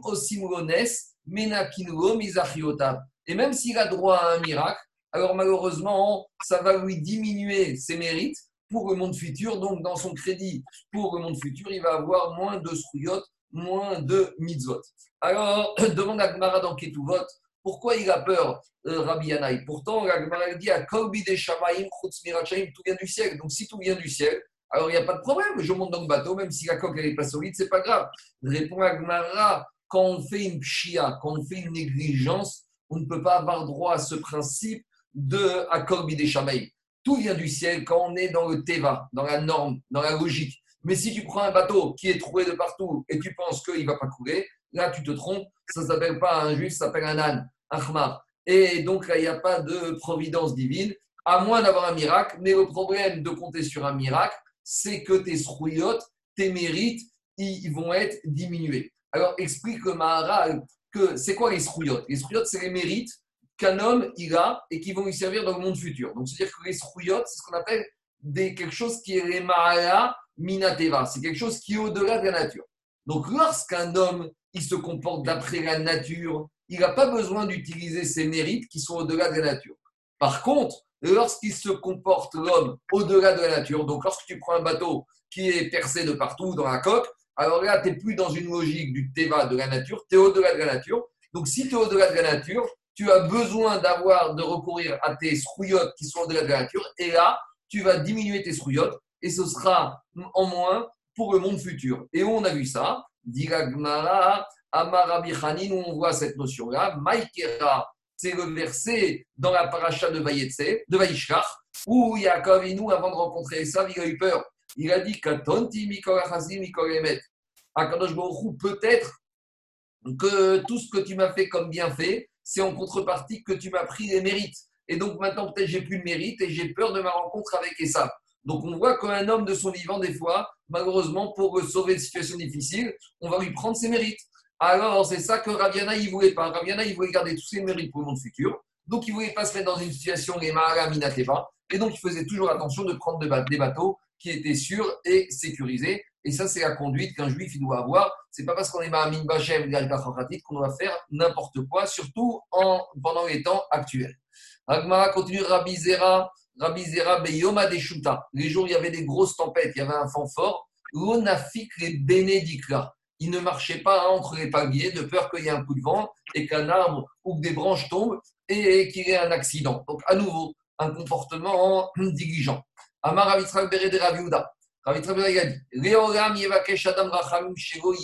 Mizachiotav. Et même s'il a droit à un miracle, alors malheureusement, ça va lui diminuer ses mérites pour le monde futur. Donc, dans son crédit pour le monde futur, il va avoir moins de sruyot, moins de mitzvot. Alors, demande à Gmara dans Ketuvot, pourquoi il a peur, euh, Rabbi Yanaï Pourtant, la Gemara dit à Kolbi de Shamaim, tout vient du ciel. Donc, si tout vient du ciel, alors il n'y a pas de problème. Je monte dans le bateau, même si la coque n'est pas solide, c'est pas grave. Répond à Gemara, quand on fait une pshia, quand on fait une négligence, on ne peut pas avoir droit à ce principe de Akolbi des Shamaim. Tout vient du ciel quand on est dans le Teva, dans la norme, dans la logique. Mais si tu prends un bateau qui est troué de partout et tu penses qu'il ne va pas couler, là tu te trompes. Ça ne s'appelle pas un juif, ça s'appelle un âne, un khmar. Et donc là, il n'y a pas de providence divine, à moins d'avoir un miracle. Mais le problème de compter sur un miracle, c'est que tes srouillottes, tes mérites, ils vont être diminués. Alors explique le Maharal que c'est quoi les srouillottes? Les srouillottes, c'est les mérites qu'un homme il a et qui vont lui servir dans le monde futur. Donc c'est-à-dire que les srouillottes, c'est ce qu'on appelle des, quelque chose qui est les Mahala Minateva. C'est quelque chose qui est au-delà de la nature. Donc lorsqu'un homme il se comporte d'après la nature, il n'a pas besoin d'utiliser ses mérites qui sont au-delà de la nature. Par contre, lorsqu'il se comporte l'homme au-delà de la nature, donc lorsque tu prends un bateau qui est percé de partout dans la coque, alors là, tu n'es plus dans une logique du teva de la nature, tu es au-delà de la nature. Donc si tu es au-delà de la nature, tu as besoin d'avoir, de recourir à tes srouillottes qui sont de la nature, et là, tu vas diminuer tes srouillottes, et ce sera en moins pour le monde futur. Et on a vu ça Diragmara, Amarabi Hanin, où on voit cette notion-là, Maïkera, c'est le verset dans la paracha de Vayetse, de Vaishkar, où Yaakov Inu, avant de rencontrer Esav, il a eu peur. Il a dit Katonti Mikol Achazim Mikol Emet. Akadosh peut-être que tout ce que tu m'as fait comme bienfait, c'est en contrepartie que tu m'as pris les mérites. Et donc maintenant, peut-être j'ai plus de mérite et j'ai peur de ma rencontre avec Esav. Donc on voit qu'un homme de son vivant, des fois, malheureusement, pour sauver une situation difficile, on va lui prendre ses mérites. Alors c'est ça que Raviana, il voulait pas. Raviana, il voulait garder tous ses mérites pour le monde futur. Donc il voulait pas se mettre dans une situation les Minateva. Et donc il faisait toujours attention de prendre des bateaux qui étaient sûrs et sécurisés. Et ça, c'est la conduite qu'un juif il doit avoir. C'est pas parce qu'on est Mahamin Bachem qu'on doit faire n'importe quoi, surtout en, pendant les temps actuels. Agmara continue Rabbi Zera, Rabbi Zera Beyoma Deshuta. Les jours, il y avait des grosses tempêtes, il y avait un vent fort. L'onafik les bénédicla. Il ne marchait pas entre les palmiers de peur qu'il y ait un coup de vent et qu'un arbre ou que des branches tombent et qu'il y ait un accident. Donc, à nouveau, un comportement diligent. Amar Ravitral Bere de Raviuda. Yevakesh Adam Shego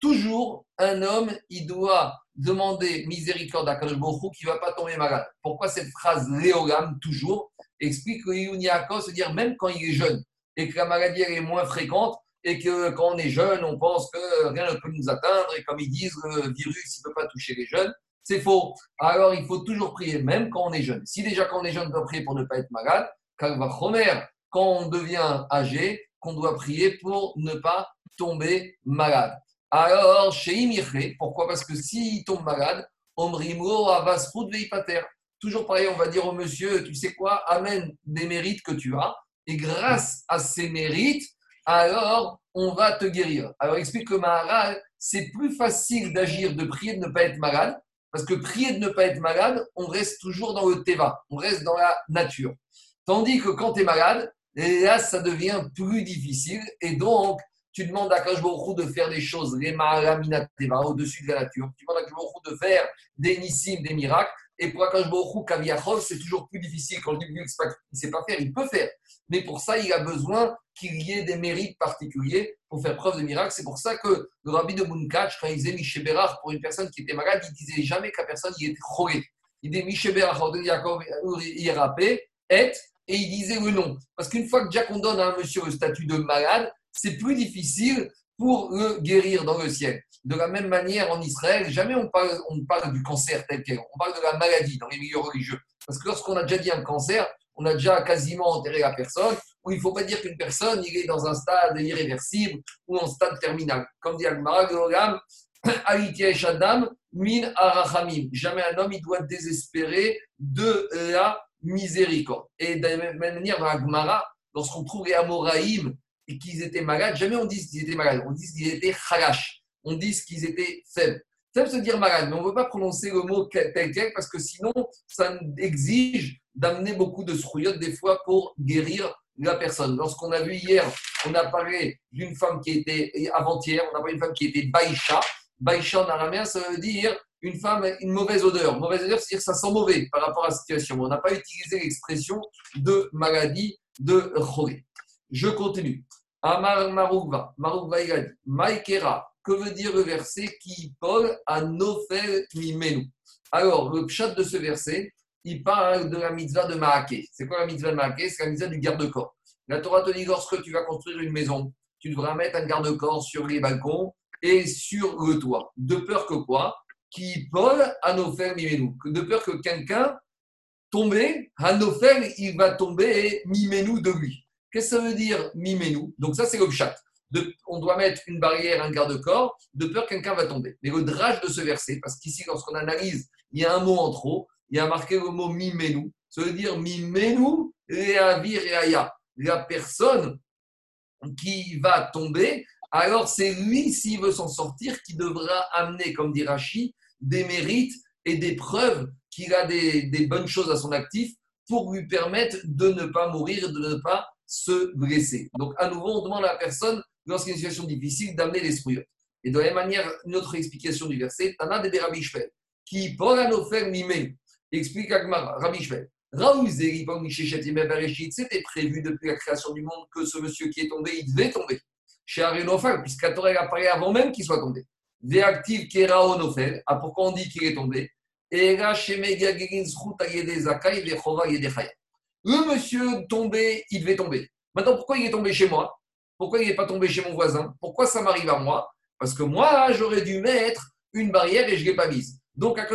Toujours, un homme, il doit demander miséricorde à Kadosh qui ne va pas tomber malade. Pourquoi cette phrase Léogam, toujours, explique que Yuniako, c'est-à-dire même quand il est jeune et que la maladie est moins fréquente et que quand on est jeune, on pense que rien ne peut nous atteindre et comme ils disent, le virus ne peut pas toucher les jeunes. C'est faux. Alors, il faut toujours prier, même quand on est jeune. Si déjà, quand on est jeune, on doit prier pour ne pas être malade, quand on devient âgé, qu'on doit prier pour ne pas tomber malade. Alors, chez Imiré, pourquoi? Parce que s'il tombe malade, Omrimro Avasrud Veipater. Toujours pareil, on va dire au monsieur, tu sais quoi, amène des mérites que tu as, et grâce à ces mérites, alors on va te guérir. Alors explique que Maharal, c'est plus facile d'agir, de prier de ne pas être malade, parce que prier de ne pas être malade, on reste toujours dans le teva, on reste dans la nature. Tandis que quand tu es malade, là, ça devient plus difficile, et donc tu demandes à Kajborou de faire des choses, les au-dessus de la nature. Tu demandes à Kajborou de faire des nissim, des miracles. Et pour Akashborou, Kaviachov, c'est toujours plus difficile. Quand je dis qu'il ne sait pas faire, il peut faire. Mais pour ça, il a besoin qu'il y ait des mérites particuliers pour faire preuve de miracles. C'est pour ça que le rabbi de Munkach, quand il disait Miché pour une personne qui était malade, il disait jamais que la personne y était choré. Il disait Miché Berach, Yaakov, et et il disait le nom. Parce qu'une fois que Jack on donne à un monsieur le statut de malade, c'est plus difficile pour le guérir dans le ciel. De la même manière, en Israël, jamais on parle, parle du cancer tel quel. On parle de la maladie dans les milieux religieux. Parce que lorsqu'on a déjà dit un cancer, on a déjà quasiment enterré la personne, il ne faut pas dire qu'une personne il est dans un stade irréversible ou en stade terminal. Comme dit Al-Marag, Adam, min arachamim. Jamais un homme il doit désespérer de la miséricorde. Et de la même manière, dans la lorsqu'on trouve les Amoraïm et qu'ils étaient malades, jamais on dit qu'ils étaient malades, on dit qu'ils étaient halash, on dit qu'ils étaient faibles. Faible se dire malade, mais on ne veut pas prononcer le mot tel parce que sinon, ça exige d'amener beaucoup de srouillottes des fois pour guérir la personne. Lorsqu'on a vu hier, on a parlé d'une femme qui était, avant-hier, on a parlé d'une femme qui était Baïcha. Baïcha en araméen, ça veut dire une femme, une mauvaise odeur. Mauvaise odeur, c'est-à-dire que ça sent mauvais par rapport à la situation. On n'a pas utilisé l'expression de maladie de Choré. Je continue. Amar Maroukva, Maroukva il a dit, Maïkera, que veut dire le verset qui Paul a Nofel Mimenu Alors, le chat de ce verset, il parle de la mitzvah de Maaké. C'est quoi la mitzvah de Maaké C'est la mitzvah du garde-corps. La Torah te dit lorsque tu vas construire une maison, tu devras mettre un garde-corps sur les balcons et sur le toit. De peur que quoi? Qui Paul a Nofel Mimenu. De peur que quelqu'un tomber, Hanofel, il va tomber et Mimenu de lui. Qu'est-ce que ça veut dire Mimenu Donc ça, c'est le chat. on doit mettre une barrière, un garde-corps, de peur que quelqu'un va tomber. Mais le drage de ce verset, parce qu'ici, lorsqu'on analyse, il y a un mot en trop, il y a marqué le mot Mimenu. Ça veut dire Mimenu, Reavi, Reaya. La personne qui va tomber, alors c'est lui, s'il veut s'en sortir, qui devra amener, comme dit Rachi, des mérites et des preuves qu'il a des, bonnes choses à son actif pour lui permettre de ne pas mourir, de ne pas se blesser. Donc, à nouveau, on demande à la personne, lorsqu'il y a une situation difficile, d'amener les. Et de la même manière, une autre explication du verset, Tana de Rabbi Shvel, qui, pour la mimé, explique à Rabbi Shvel, c'était prévu depuis la création du monde que ce monsieur qui est tombé, il devait tomber. Chez Arénophel, puisqu'à Torah apparaît avant même qu'il soit tombé. Véactive Kera Onofel, ah, pourquoi on dit qu'il est tombé? Le monsieur tombé, il devait tomber. Maintenant, pourquoi il est tombé chez moi? Pourquoi il n'est pas tombé chez mon voisin? Pourquoi ça m'arrive à moi? Parce que moi, j'aurais dû mettre une barrière et je ne l'ai pas mise. Donc, à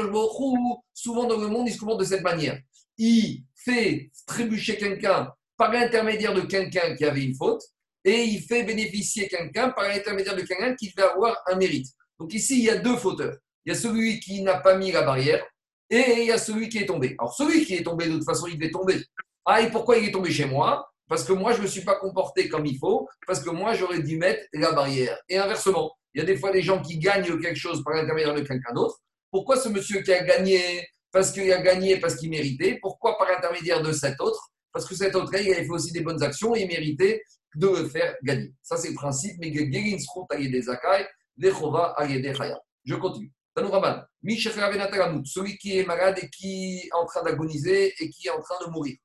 souvent dans le monde, il se comporte de cette manière. Il fait trébucher quelqu'un par l'intermédiaire de quelqu'un qui avait une faute et il fait bénéficier quelqu'un par l'intermédiaire de quelqu'un qui devait avoir un mérite. Donc ici, il y a deux fauteurs. Il y a celui qui n'a pas mis la barrière et il y a celui qui est tombé. Alors celui qui est tombé, de toute façon, il devait tomber. Ah, et pourquoi il est tombé chez moi? Parce que moi, je ne me suis pas comporté comme il faut, parce que moi, j'aurais dû mettre la barrière. Et inversement, il y a des fois des gens qui gagnent quelque chose par l'intermédiaire de quelqu'un d'autre. Pourquoi ce monsieur qui a gagné parce qu'il a gagné, parce qu'il méritait? Pourquoi par l'intermédiaire de cet autre? Parce que cet autre, il avait fait aussi des bonnes actions et il méritait de le faire gagner. Ça, c'est le principe. Mais des Zakai, Je continue. Celui qui est malade et qui est en train d'agoniser et qui est en train de mourir.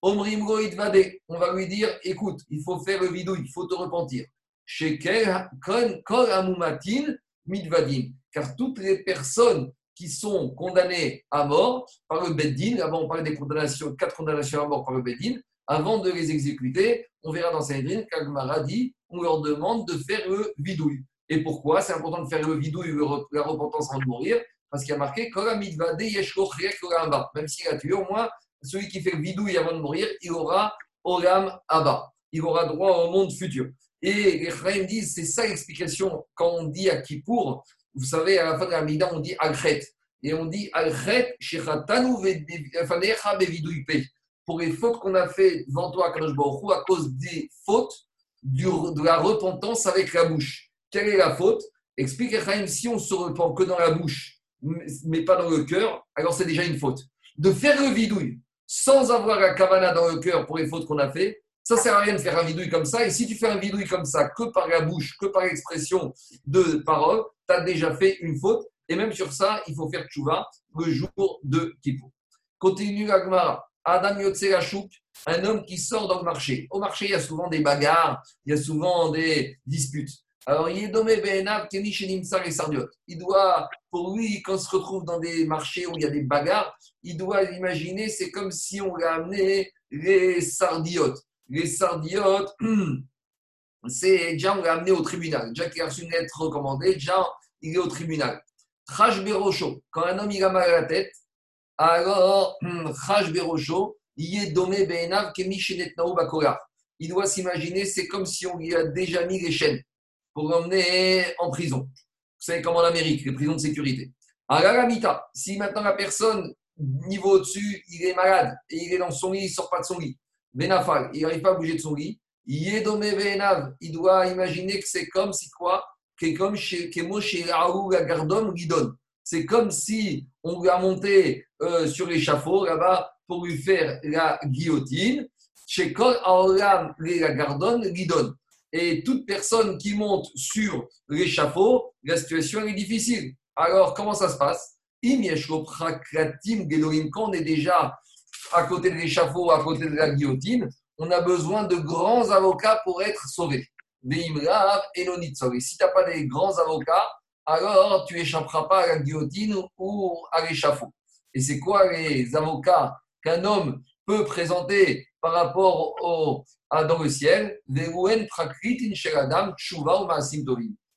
On va lui dire écoute, il faut faire le vidou, il faut te repentir. Chez car toutes les personnes qui sont condamnées à mort par le Beddin, avant on parlait des condamnations, quatre condamnations à mort par le Beddin, avant de les exécuter, on verra dans Saint-Edrine qu'Agmara dit on leur demande de faire le vidouille. Et pourquoi? C'est important de faire le vidouille, la repentance avant de mourir, parce qu'il y a marqué même s'il a tué, au moins celui qui fait le vidouille avant de mourir, il aura Olam Abba. Il aura droit au monde futur. Et les frères disent c'est ça l'explication quand on dit à Kippour, vous savez, à la fin de la Mida, on dit Alchet. Et on dit Alchet, pour les fautes qu'on a fait devant toi, à cause des fautes de la repentance avec la bouche. Quelle est la faute? Explique si on se repent que dans la bouche, mais pas dans le cœur, alors c'est déjà une faute. De faire le vidouille sans avoir la kavana dans le cœur pour les fautes qu'on a fait, ça ne sert à rien de faire un vidouille comme ça. Et si tu fais un vidouille comme ça que par la bouche, que par l'expression de parole, tu as déjà fait une faute. Et même sur ça, il faut faire tchouva le jour de Kippour. Continue la Adam Yotzelachouk, un homme qui sort dans le marché. Au marché, il y a souvent des bagarres, il y a souvent des disputes. Alors, il est dommé Benav, Keni Shenimsar et Sardiot. Il doit, pour lui, quand il se retrouve dans des marchés où il y a des bagarres, il doit imaginer, c'est comme si on l'a amené les sardiotes. Les sardiotes, c'est déjà on l'a amené au tribunal. Déjà qu'il a reçu une lettre recommandée, déjà il est au tribunal. Trash Berocho, quand un homme il a mal à la tête, alors, Chaj Berocho, il doit s'imaginer, c'est comme si on lui a déjà mis les chaînes pour l'emmener en prison. Savez, comme en Amérique, les prisons de sécurité. Mita, si maintenant la personne, niveau au-dessus, il est malade et il est dans son lit, il ne sort pas de son lit, Benafal, il n'arrive pas à bouger de son lit, il doit imaginer que c'est comme si quoi? Que comme chez Gardon Guidon. C'est comme si on lui a monté euh, sur l'échafaud là-bas pour lui faire la guillotine. Chez Kol Aolam, la Gardon, Guidon. Et toute personne qui monte sur l'échafaud, la situation est difficile. Alors, comment ça se passe? Quand on est déjà à côté de l'échafaud, à côté de la guillotine, on a besoin de grands avocats pour être sauvé. Et si tu n'as pas des grands avocats, alors tu échapperas pas à la guillotine ou à l'échafaud. Et c'est quoi les avocats qu'un homme peut présenter par rapport au, à, dans le ciel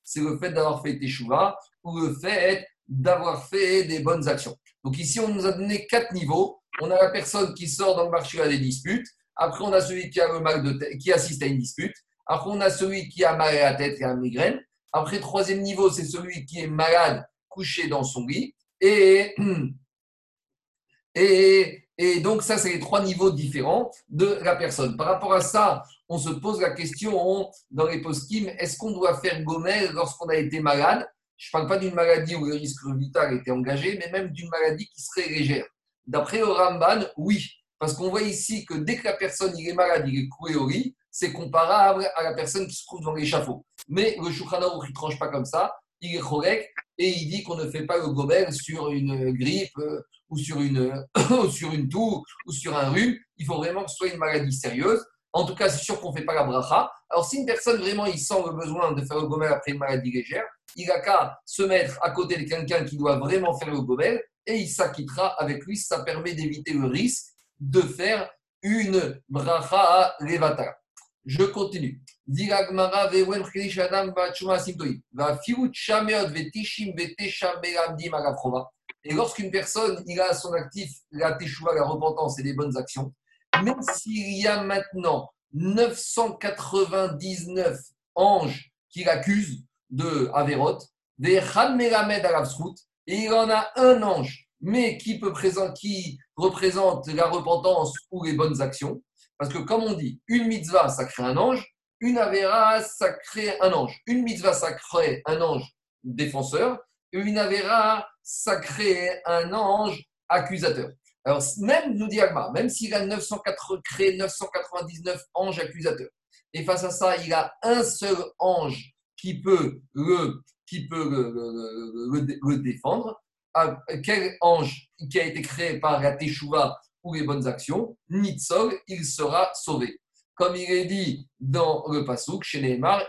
C'est le fait d'avoir fait teshuva ou le fait d'avoir fait des bonnes actions. Donc ici, on nous a donné quatre niveaux. On a la personne qui sort dans le marché à des disputes. Après, on a celui qui a le mal de tête, qui assiste à une dispute. Après, on a celui qui a mal à la tête et a une migraine. Après, troisième niveau, c'est celui qui est malade, couché dans son lit. Et, et, et donc, ça, c'est les trois niveaux différents de la personne. Par rapport à ça, on se pose la question dans les post-kim est-ce qu'on doit faire gommer lorsqu'on a été malade? Je ne parle pas d'une maladie où le risque vital était engagé, mais même d'une maladie qui serait légère. D'après le Ramban, oui. Parce qu'on voit ici que dès que la personne est malade, il est coué au lit, c'est comparable à la personne qui se trouve dans l'échafaud. Mais le Shulchan il ne tranche pas comme ça, il est correct et il dit qu'on ne fait pas le gobel sur une grippe euh, ou sur une, sur une toux ou sur un rhume. Il faut vraiment que ce soit une maladie sérieuse. En tout cas, c'est sûr qu'on ne fait pas la bracha. Alors, si une personne vraiment il sent le besoin de faire le gobel après une maladie légère, il n'a qu'à se mettre à côté de quelqu'un qui doit vraiment faire le gobel et il s'acquittera avec lui. Ça permet d'éviter le risque de faire une bracha à levata. Je continue. Et lorsqu'une personne a à son actif la teshuva, la repentance et les bonnes actions, même s'il y a maintenant 999 anges qui l'accusent de Averot, des Melamed et il en a un ange, mais qui, peut qui représente la repentance ou les bonnes actions. Parce que, comme on dit, une mitzvah, ça crée un ange, une Avera, ça crée un ange. Une mitzvah, ça crée un ange défenseur, une Avera, ça crée un ange accusateur. Alors, même, nous dit Agma, même s'il a 904, créé 999 anges accusateurs, et face à ça, il a un seul ange qui peut le, qui peut le, défendre, quel ange qui a été créé par la Teshuvah ou les bonnes actions, Nitzol, il sera sauvé. Comme il est dit dans le Pasuk, chez Neymar,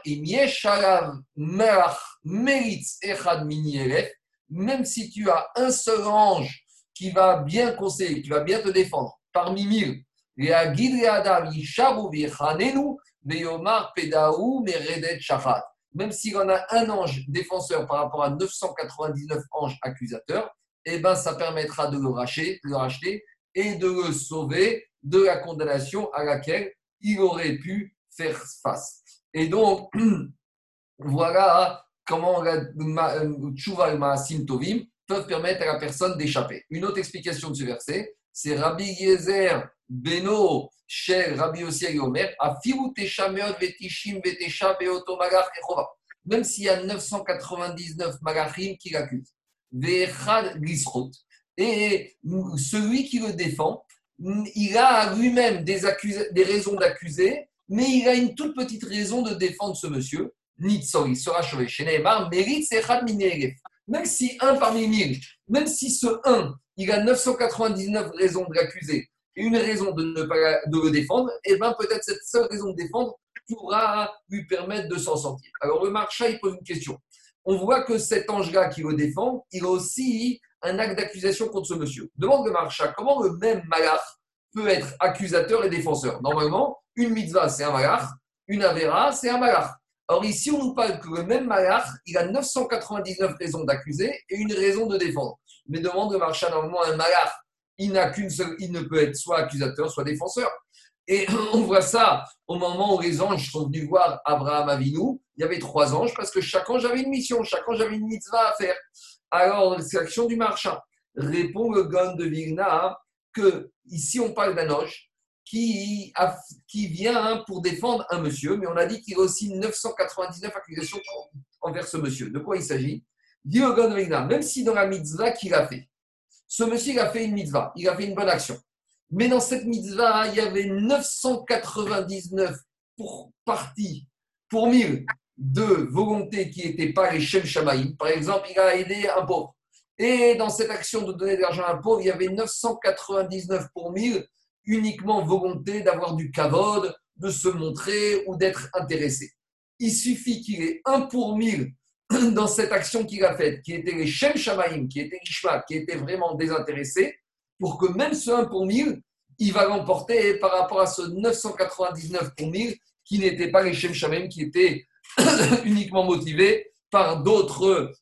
même si tu as un seul ange qui va bien conseiller, qui va bien te défendre, parmi mille, même s'il en a un ange défenseur par rapport à 999 anges accusateurs, eh ben, ça permettra de le, racheter, de le racheter et de le sauver de la condamnation à laquelle il aurait pu faire face. Et donc, voilà comment Tchouva et Maasim Tovim peuvent permettre à la personne d'échapper. Une autre explication de ce verset, c'est Rabbi Yezer Beno Shel Rabbi Ossiel Omer, Vetishim Vetesha Beoto Même s'il y a 999 Magachim qui l'accusent. Et celui qui le défend, il a lui-même des raisons d'accuser, mais il a une toute petite raison de défendre ce monsieur. Nitzor, il sera sauvé. Chez Neymar, mérite Même si un parmi mille, même si ce un, il a 999 raisons de l'accuser et une raison de ne pas de le défendre, et eh bien peut-être cette seule raison de défendre pourra lui permettre de s'en sortir. Alors le marchand, il pose une question. On voit que cet ange-là qui le défend, il a aussi un acte d'accusation contre ce monsieur. Demande le marcha, comment le même malach peut être accusateur et défenseur? Normalement, une mitzvah, c'est un malach, une avera, c'est un malach. Or ici, on nous parle que le même malach, il a 999 raisons d'accuser et une raison de défendre. Mais demande le marcha, normalement, un malach, il n'a qu'une seule, il ne peut être soit accusateur, soit défenseur. Et on voit ça au moment où les anges sont venus voir Abraham Avinu. Il y avait trois anges parce que chaque ange avait une mission, chaque ange avait une mitzvah à faire. Alors, c'est l'action du marchand. Répond le Gon de Vigna que ici on parle d'un ange qui, vient pour défendre un monsieur, mais on a dit qu'il y a aussi 999 accusations envers ce monsieur. De quoi il s'agit? Même si dans la mitzvah qu'il a fait, ce monsieur a fait une mitzvah, il a fait une bonne action. Mais dans cette mitzvah, il y avait 999 pour parties, pour mille, de volontés qui n'étaient pas les Shem Shamaïm. Par exemple, il a aidé un pauvre. Et dans cette action de donner de l'argent à un pauvre, il y avait 999 pour 1000 uniquement volonté d'avoir du kavod, de se montrer ou d'être intéressé. Il suffit qu'il ait un pour 1000 dans cette action qu'il a faite, qui était les Shem Shamaïm, qui était l'Ishma, qui était vraiment désintéressé, pour que même ce 1 pour 1000, il va l'emporter par rapport à ce 999 pour 1000 qui n'était pas les Shem Shamaïm, qui était uniquement motivé par d'autres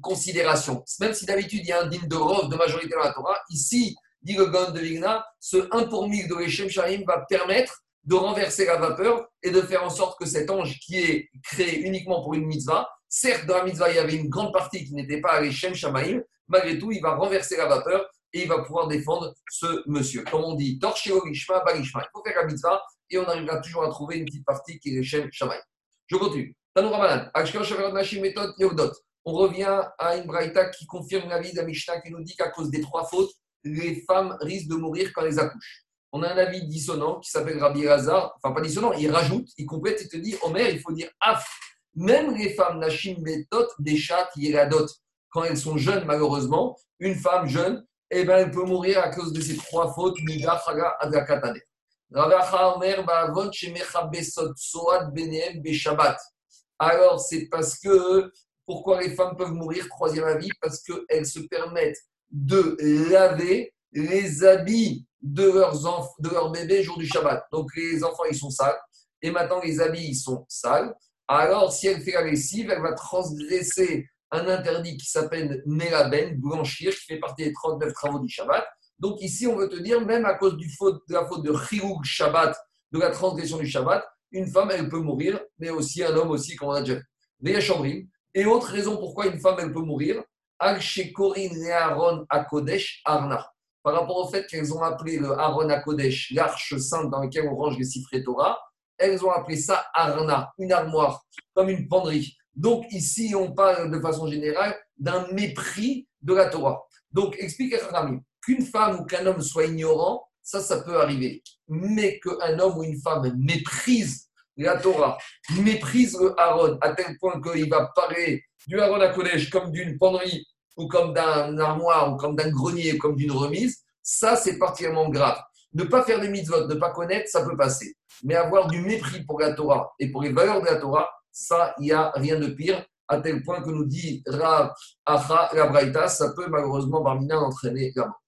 considérations. Même si d'habitude il y a un digne de rov de majorité dans la Torah, ici, dit le Gon de Vigna, ce 1 pour 1000 de Shem Shamaïm va permettre de renverser la vapeur et de faire en sorte que cet ange qui est créé uniquement pour une mitzvah, certes dans la mitzvah il y avait une grande partie qui n'était pas les Shem Shamaïm, malgré tout il va renverser la vapeur et il va pouvoir défendre ce monsieur. Comme on dit, Torsheo Rishma, Barishma. Il faut faire la mitzvah et on arrivera toujours à trouver une petite partie qui est les Shem Shamaïm. Je continue. On revient à une braïta qui confirme la vie d'Amishna qui nous dit qu'à cause des trois fautes, les femmes risquent de mourir quand elles accouchent. On a un avis dissonant qui s'appelle Rabbi Lazar, enfin pas dissonant, il rajoute, il complète, il te dit Omer, il faut dire Af. Même les femmes Nashim Betot, des chats, Yeradot, quand elles sont jeunes, malheureusement, une femme jeune, eh ben, elle peut mourir à cause de ces trois fautes. Alors, c'est parce que, pourquoi les femmes peuvent mourir, troisième avis, parce qu'elles se permettent de laver les habits de leurs, enfants, de leurs bébés jour du Shabbat. Donc, les enfants, ils sont sales, et maintenant, les habits, ils sont sales. Alors, si elle fait la lessive, elle va transgresser un interdit qui s'appelle Melaben, blanchir, qui fait partie des 39 travaux du Shabbat. Donc ici, on veut te dire, même à cause du faute, de la faute de Chirug Shabbat, de la transgression du Shabbat, une femme, elle peut mourir, mais aussi un homme aussi, comme on a déjà vu. Et autre raison pourquoi une femme, elle peut mourir, Et Aaron Akodesh Arna. Par rapport au fait qu'elles ont appelé le Aaron Akodesh, l'arche sainte dans laquelle on range les siffrés Torah, elles ont appelé ça Arna, une armoire, comme une penderie. Donc ici, on parle de façon générale d'un mépris de la Torah. Donc explique à qu'une femme ou qu'un homme soit ignorant, ça, ça peut arriver. Mais qu'un homme ou une femme méprise la Torah, méprise le Aaron à tel point qu'il va parler du Aaron à collège comme d'une penderie ou comme d'un armoire ou comme d'un grenier ou comme d'une remise, ça c'est particulièrement grave. Ne pas faire des mitzvot, ne pas connaître, ça peut passer. Mais avoir du mépris pour la Torah et pour les valeurs de la Torah, ça, il n'y a rien de pire, à tel point que nous dit Rav Acha, la Braïta, ça peut malheureusement Barmina entraîner la mort.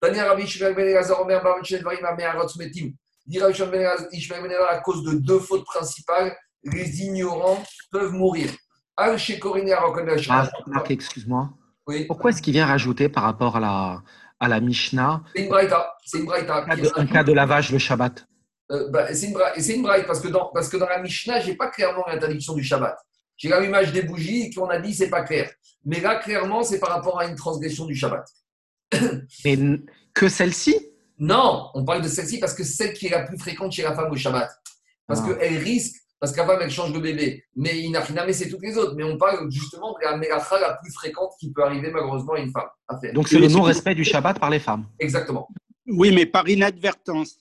Tania Rabbi Shmuel Ben Elazar Omer Baruch Shedvarim Amearot Smetim. Dit Rabbi Shmuel Ben à cause de deux fautes principales, les ignorants peuvent mourir. Al Shekorini Ah, Marc, excuse-moi. Oui. Pourquoi est-ce qu'il vient rajouter par rapport à la, à la Mishnah C'est une braïta. C'est une braïta. en cas de, lavage le Shabbat Euh, bah, c'est une, bra- c'est une braïta parce que dans, parce que dans la Mishnah, j'ai pas clairement l'interdiction du Shabbat. J'ai l'image des bougies et qu'on a dit c'est pas clair. Mais là, clairement, c'est par rapport à une transgression du Shabbat. Mais n- que celle-ci? Non, on parle de celle-ci parce que c'est celle qui est la plus fréquente chez la femme au Shabbat. Parce Ah. qu'elle risque, parce que la femme, elle change de bébé. Mais Inachiname, c'est toutes les autres. Mais on parle justement de la mélacha la plus fréquente qui peut arriver malheureusement à une femme à faire. Donc c'est le non-respect du Shabbat par les femmes. Exactement. Oui, mais par inadvertance.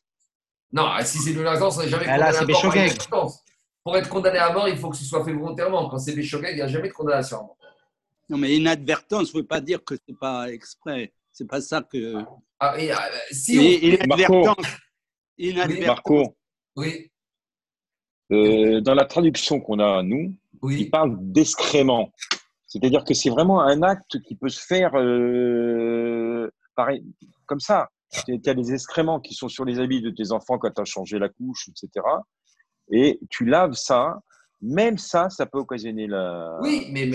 Non, si c'est de l'instance, on n'est jamais Ah, là, condamné c'est à mort par Béchogeg. inadvertance. Pour être condamné à mort, il faut que ce soit fait volontairement. Quand c'est Béchogeg, il n'y a jamais de condamnation à mort. Non, mais inadvertance ne veut pas dire que c'est pas exprès. C'est pas ça que. Ah, et, euh, si on... Inadvertance. Inadvertance. Marco, Oui, euh, dans la traduction qu'on a, nous, il oui. parle d'excrément. C'est-à-dire que c'est vraiment un acte qui peut se faire euh, pareil, comme ça. Tu as des excréments qui sont sur les habits de tes enfants quand tu as changé la couche, etc. Et tu laves ça. Même ça, ça peut occasionner la. Oui, mais,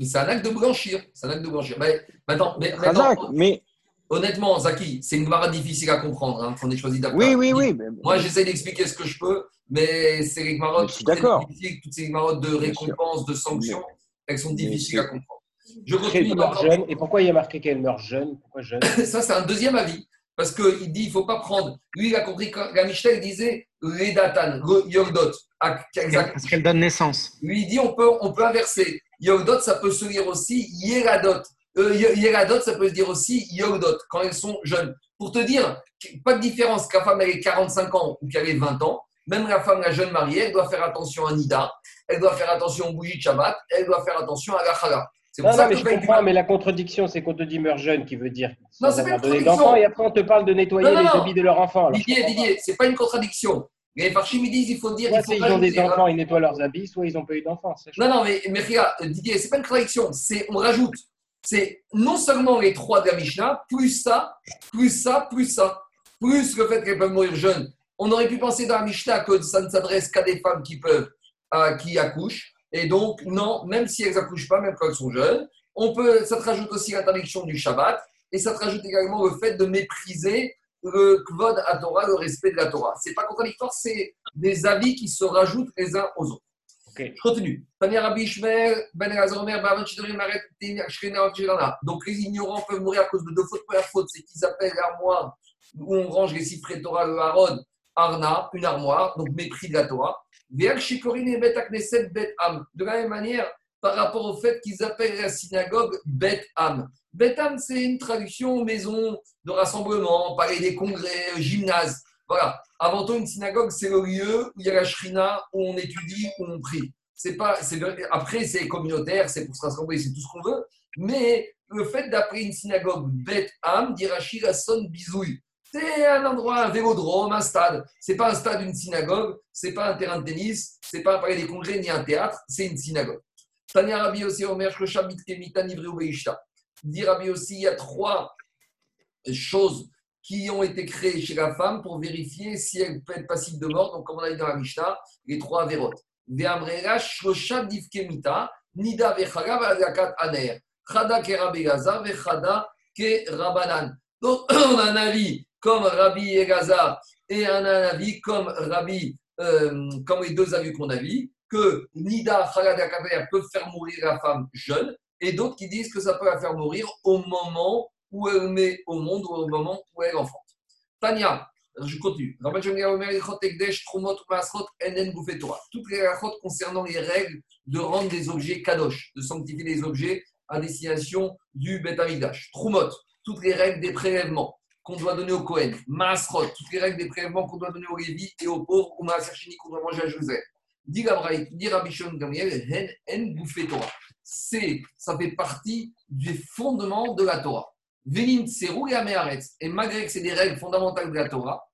c'est un acte de blanchir. C'est un acte de blanchir. Mais, maintenant, mais, maintenant, mais honnêtement, Zaki, c'est une mara difficile à comprendre hein, qu'on ait choisi d'apprendre. oui, oui, oui. mais- Moi, j'essaie d'expliquer ce que je peux, mais c'est les Mais marottes je suis d'accord. Toutes ces marottes de récompense, de sanctions, elles sont difficiles à comprendre. Je continue jeune. Et pourquoi il y a marqué qu'elle meurt jeune? Pourquoi jeune? Ça, c'est un deuxième avis. Parce qu'il dit il ne faut pas prendre. Lui, il a compris que la il disait Redatan, Yogdot. Ah, exact. Parce qu'elle donne naissance. Lui, il dit on peut, on peut inverser. Yogdot, ça peut se lire aussi Yeradot. Euh, Ye- Yeradot, ça peut se dire aussi Yogdot, quand elles sont jeunes. Pour te dire, pas de différence la femme elle ait 45 ans ou qu'elle ait 20 ans. Même la femme, la jeune mariée, elle doit faire attention à Nida, elle doit faire attention aux bougies de Shabbat, elle doit faire attention à la Chala. C'est pour non, ça mais que je paye du comprends, mais la contradiction, c'est qu'on te dit meurt jeune, qui veut dire Non, c'est pas une contradiction. et après on te parle de nettoyer Non, les habits de leur enfant. Alors, je Didier. Didier, c'est pas une contradiction. Les Farchim, ils disent il faut dire Soit il faut ils ont des enfants, ils nettoient leurs habits, soit ils n'ont pas eu d'enfants. je Non, non, mais, mais regarde, Didier, c'est pas une contradiction. C'est, on rajoute. C'est non seulement les trois de la Mishnah, plus ça, plus ça, plus ça, plus le fait qu'elles peuvent mourir jeunes. On aurait pu penser dans la Mishnah que ça ne s'adresse qu'à des femmes qui peuvent, euh, qui accouchent. Et donc, non, même si elles accouchent pas, même quand elles sont jeunes, on peut, ça te rajoute aussi l'interdiction du Shabbat. Et ça te rajoute également le fait de mépriser le kvod à Torah, le respect de la Torah. C'est pas contradictoire, c'est des avis qui se rajoutent les uns aux autres. Ok. Je continue. Ben Shirana. Donc les ignorants peuvent mourir à cause de deux fautes. Première faute, c'est qu'ils appellent l'armoire où on range les siffrés Torah, le Haron, Arna, une armoire, donc mépris de la Torah. De la même manière, par rapport au fait qu'ils appellent la synagogue Bet Am. Bet Am, c'est une traduction maison de rassemblement, palais des congrès, gymnase. Voilà. Avant tout, une synagogue, c'est le lieu où il y a la shrina, où on étudie, où on prie. C'est pas, c'est, après, c'est communautaire, c'est pour se rassembler, c'est tout ce qu'on veut. Mais le fait d'appeler une synagogue Bet Am, d'Irachi, la sonne bisouille. C'est un endroit, un vélodrome, un stade. C'est pas un stade, une synagogue. C'est pas un terrain de tennis. C'est pas un palais des congrès ni un théâtre. C'est une synagogue. Tania Rabbi aussi, Omer, Shoshabit, Kemita, Nivré, Beishta. Dit aussi, il y a trois choses qui ont été créées chez la femme pour vérifier si elle peut être passible de mort. Donc, comme on a dit dans la Mishnah, les trois vérotes. Ve'amrera, Shosha, Divkemita, Nida, Vechara, Vadakat, Aner. Chada, Vechada, Ke, Rabanan. Donc, on a un avis comme Rabbi Egazar et un avis comme Rabbi, euh, comme les deux avis qu'on a vus, que Nida, Khalad peuvent faire mourir la femme jeune, et d'autres qui disent que ça peut la faire mourir au moment où elle met au monde ou au moment où elle enfante. Tania, je continue. Toutes les rachot concernant les règles de rendre des objets kadosh, de sanctifier les objets à destination du Bet Amidash. Trumot, toutes les règles des prélèvements qu'on doit donner au Kohen. Maasrot, toutes les règles des prélèvements qu'on doit donner aux Lévi et aux pauvres, ou Maaserchini qu'on doit manger à Joseph. Dit Rabishon Gamriel, Hen En Torah. C'est, ça fait partie du fondement de la Torah. C'est et malgré que c'est des règles fondamentales de la Torah,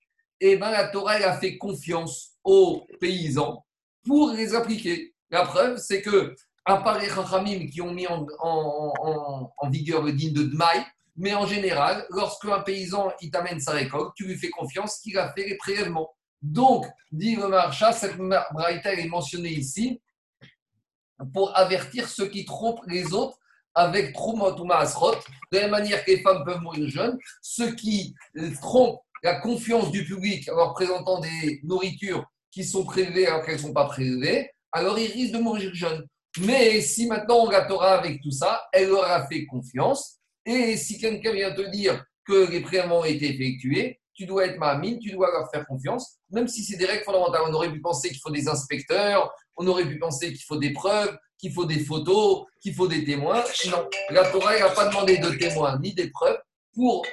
et eh ben la Torah a fait confiance aux paysans pour les appliquer. La preuve, c'est que, à part les Chachamim qui ont mis en, vigueur le digne de Dmaï, mais en général, lorsque un paysan il t'amène sa récolte, tu lui fais confiance qu'il a fait les prélèvements. Donc, dit le marcha, cette braïta est mentionnée ici pour avertir ceux qui trompent les autres avec Trumot ou Maasrot, de la manière que les femmes peuvent mourir jeunes, ceux qui trompent la confiance du public en leur présentant des nourritures qui sont prélevées alors qu'elles ne sont pas prélevées, alors ils risquent de mourir jeunes. Mais si maintenant on la Torah avec tout ça, elle leur a fait confiance. Et si quelqu'un vient te dire que les prélèvements ont été effectués, tu dois être mamine, tu dois leur faire confiance, même si c'est des règles fondamentales. On aurait pu penser qu'il faut des inspecteurs, on aurait pu penser qu'il faut des preuves, qu'il faut des photos, qu'il faut des témoins. Non, la Torah n'a pas demandé de témoins ni des preuves pour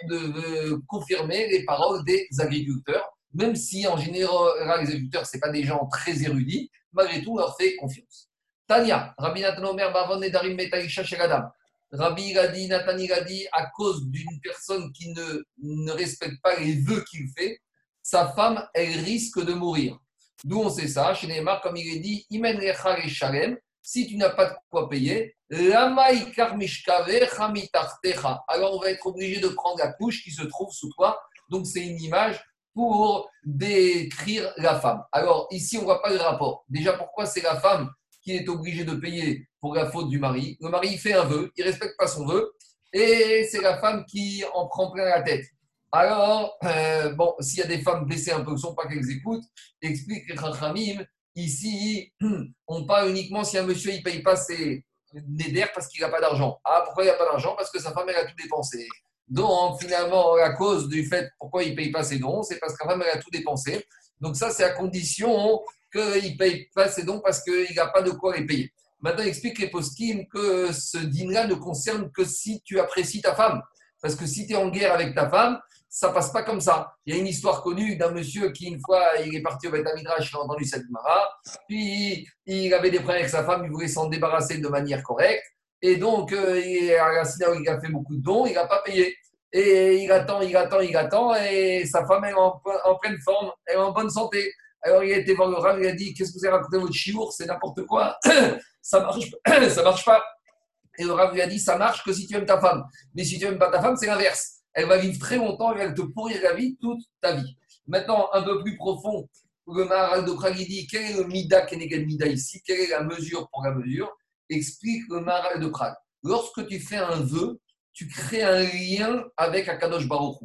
confirmer les paroles des agriculteurs, même si en général les agriculteurs, ce pas des gens très érudits, malgré tout, on leur fait confiance. Tania, Rabbi Omer, Bavon et Darim Metaïcha. Rabbi Gadi, Nathan Gadi, à cause d'une personne qui ne, ne respecte pas les vœux qu'il fait, sa femme, elle risque de mourir. D'où on sait ça Chez Neymar, comme il est dit, Imen et Shalem, si tu n'as pas de quoi payer, alors on va être obligé de prendre la couche qui se trouve sous toi. Donc c'est une image pour décrire la femme. Alors ici, on ne voit pas le rapport. Déjà, pourquoi c'est la femme qui est obligée de payer pour la faute du mari? Le mari fait un vœu, il ne respecte pas son vœu, et c'est la femme qui en prend plein la tête. Alors, euh, bon, s'il y a des femmes blessées un peu, ne sont pas qu'elles écoutent, explique Rachamim Ici, on parle uniquement si un monsieur ne paye pas ses néder parce qu'il n'a pas d'argent. Ah, pourquoi il n'a pas d'argent? Parce que sa femme, elle a tout dépensé. Donc, finalement, la cause du fait pourquoi il ne paye pas ses dons, c'est parce que sa femme, elle a tout dépensé. Donc, ça, c'est à condition qu'il ne paye pas ses dons parce qu'il n'a pas de quoi les payer. Maintenant, explique les post que ce dîner-là ne concerne que si tu apprécies ta femme. Parce que si tu es en guerre avec ta femme, ça passe pas comme ça. Il y a une histoire connue d'un monsieur qui, une fois, il est parti au Beth il a entendu cette Mara, puis il avait des problèmes avec sa femme, il voulait s'en débarrasser de manière correcte, et donc, euh, à la synagogue, il a fait beaucoup de dons, il n'a pas payé. Et il attend, il attend, il attend, et sa femme est en, pleine forme, elle est en bonne santé. Alors il a été voir le Rav, il a dit Qu'est-ce que vous avez raconté votre chiour? C'est n'importe quoi, ça marche, ça marche pas. Et le Rav lui a dit Ça marche que si tu aimes ta femme. Mais si tu aimes pas ta femme, c'est l'inverse elle va vivre très longtemps et elle te pourrir la vie toute ta vie. Maintenant, un peu plus profond, le Maharal de Prague dit quel est le Mida Keneged Mida ici Quelle est la mesure pour la mesure? Explique le Maharal de Prague. Lorsque tu fais un vœu, tu crées un lien avec Akadosh Baruch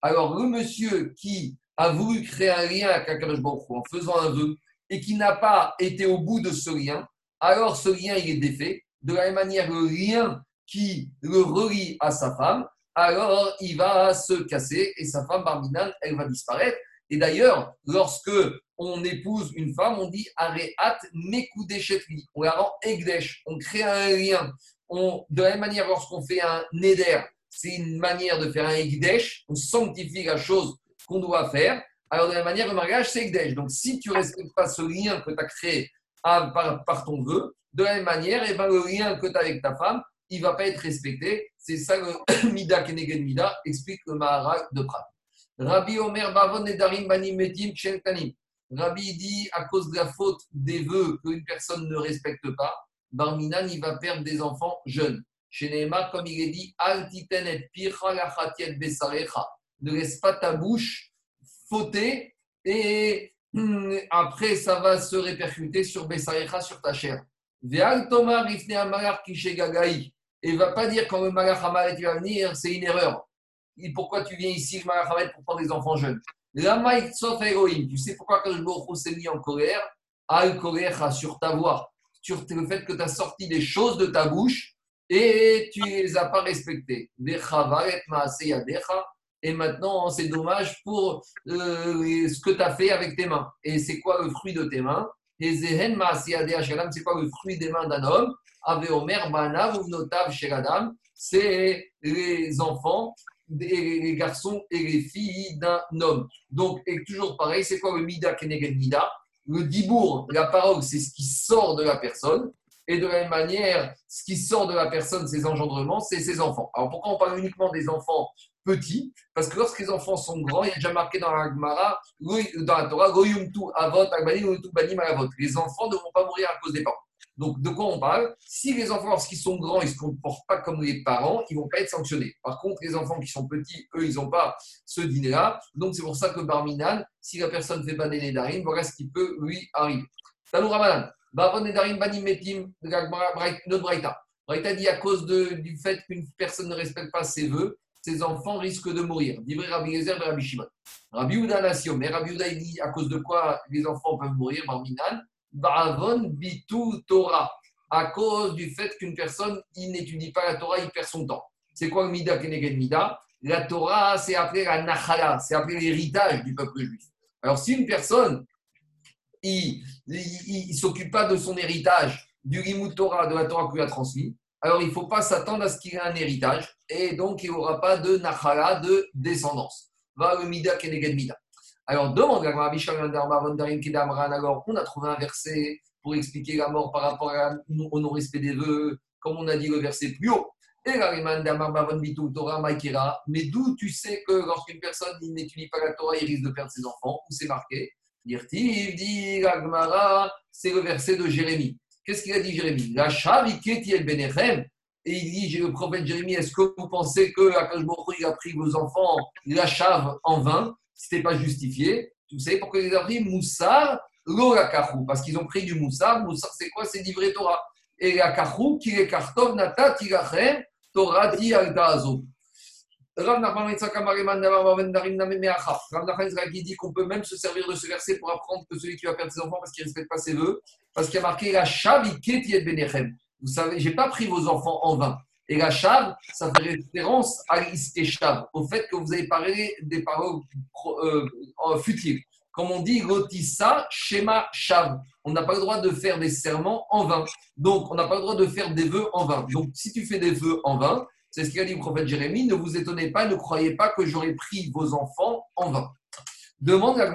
Alors, le monsieur qui a voulu créer un lien avec Akadosh Baruch en faisant un vœu et qui n'a pas été au bout de ce lien, alors ce lien, il est défait. De la même manière, le lien qui le relie à sa femme, alors il va se casser et sa femme Barminan, elle va disparaître. Et d'ailleurs, lorsque on épouse une femme, on dit Areat Mekudeshetli. On la rend Egdesh. On crée un lien. On, de la même manière, lorsqu'on fait un Neder, c'est une manière de faire un Egdesh. On sanctifie la chose qu'on doit faire. Alors, de la même manière, le mariage, c'est Egdesh. Donc, si tu ne respectes pas ce lien que tu as créé par, ton vœu, de la même manière, et eh ben, le lien que tu as avec ta femme, il ne va pas être respecté. C'est ça le Mida Kenegen Mida, explique le Maharal de Prat. Rabbi Omer Bavon Nedarim Banim Metim Kanim. Rabbi dit, à cause de la faute des vœux qu'une personne ne respecte pas, Barminan, il va perdre des enfants jeunes. Chez Nehemar, comme il est dit, Altitenet Pircha Besarecha. Ne laisse pas ta bouche fauter et après ça va se répercuter sur Besarecha, sur ta chair. Veal Tomar Ifne Amalar Kishe Gagaï. Et ne va pas dire quand le Malach Hamalet va venir, c'est une erreur. Pourquoi tu viens ici, je m'arrête pour prendre des enfants jeunes? Tu sais pourquoi quand je s'est mis en colère? Al colère sur ta voix, sur le fait que tu as sorti des choses de ta bouche et tu ne les as pas respectées. Et maintenant, c'est dommage pour euh, ce que tu as fait avec tes mains. Et c'est quoi le fruit de tes mains? Et c'est quoi le fruit des mains d'un homme? Aveomer, Banav, Notav, Sheradam, c'est les enfants, les garçons et les filles d'un homme. Donc, et toujours pareil, c'est quoi le Mida Keneged Mida? Le dibour, la parole, c'est ce qui sort de la personne. Et de la même manière, ce qui sort de la personne, ses engendrements, c'est ses enfants. Alors pourquoi on parle uniquement des enfants petits? Parce que lorsque les enfants sont grands, il y a déjà marqué dans la Gemara, dans la Torah. Les enfants ne vont pas mourir à cause des parents. Donc, de quoi on parle? Si les enfants, lorsqu'ils sont grands, ils ne se comportent pas comme les parents, ils ne vont pas être sanctionnés. Par contre, les enfants qui sont petits, eux, ils n'ont pas ce dîner-là. Donc, c'est pour ça que Barminan, si la personne fait baner les darim, voilà ce qui peut lui arriver. Tanou Ramadan, Bavon et darim banim metim, notre Braïta. Dit à cause du fait qu'une personne ne respecte pas ses vœux, ses enfants risquent de mourir. Divré Rabbi Gezer et Rabbi Shimon. Rabbi Uda Nation, mais Rabbi Uda dit à cause de quoi les enfants peuvent mourir, Barminan Ba'avon bitu Torah, à cause du fait qu'une personne, il n'étudie pas la Torah, il perd son temps. C'est quoi le Mida Keneged Mida La Torah, c'est appelé la Nachala, c'est appelé l'héritage du peuple juif. Alors, si une personne, il ne s'occupe pas de son héritage, du Limut Torah, de la Torah qu'il a transmis, alors il ne faut pas s'attendre à ce qu'il ait un héritage, et donc il n'y aura pas de Nachala, de descendance. Va le Mida Keneged Mida. Alors, demande à Alors, on a trouvé un verset pour expliquer la mort par rapport au non-respect des vœux, comme on a dit le verset plus haut. Et mais d'où tu sais que lorsqu'une personne n'étudie pas la Torah, il risque de perdre ses enfants? Où c'est marqué? Dit c'est le verset de Jérémie. Qu'est-ce qu'il a dit Jérémie? La et il dit, le prophète Jérémie, est-ce que vous pensez que Akash il a pris vos enfants, la chave en vain? C'était pas justifié. Vous savez pourquoi ils ont pris? Moussar, l'orakahu Parce qu'ils ont pris du Moussar. Moussar, c'est quoi? C'est livré Torah. Et la kahu, qui est kartov, nata, tirachem, Torah, ti altazo. Rav Nachman qui dit qu'on peut même se servir de ce verset pour apprendre que celui qui va perdre ses enfants parce qu'il ne respecte pas ses vœux, parce qu'il y a marqué la shaviket yed benechem. Vous savez, j'ai pas pris vos enfants en vain. Et la chav, ça fait référence à l'iskechav, au fait que vous avez parlé des paroles euh, futiles. Comme on dit, Rotissa, schéma chav. On n'a pas le droit de faire des serments en vain. Donc, on n'a pas le droit de faire des vœux en vain. Donc, si tu fais des vœux en vain, c'est ce qu'a dit le prophète Jérémie, ne vous étonnez pas, ne croyez pas que j'aurais pris vos enfants en vain. Demande à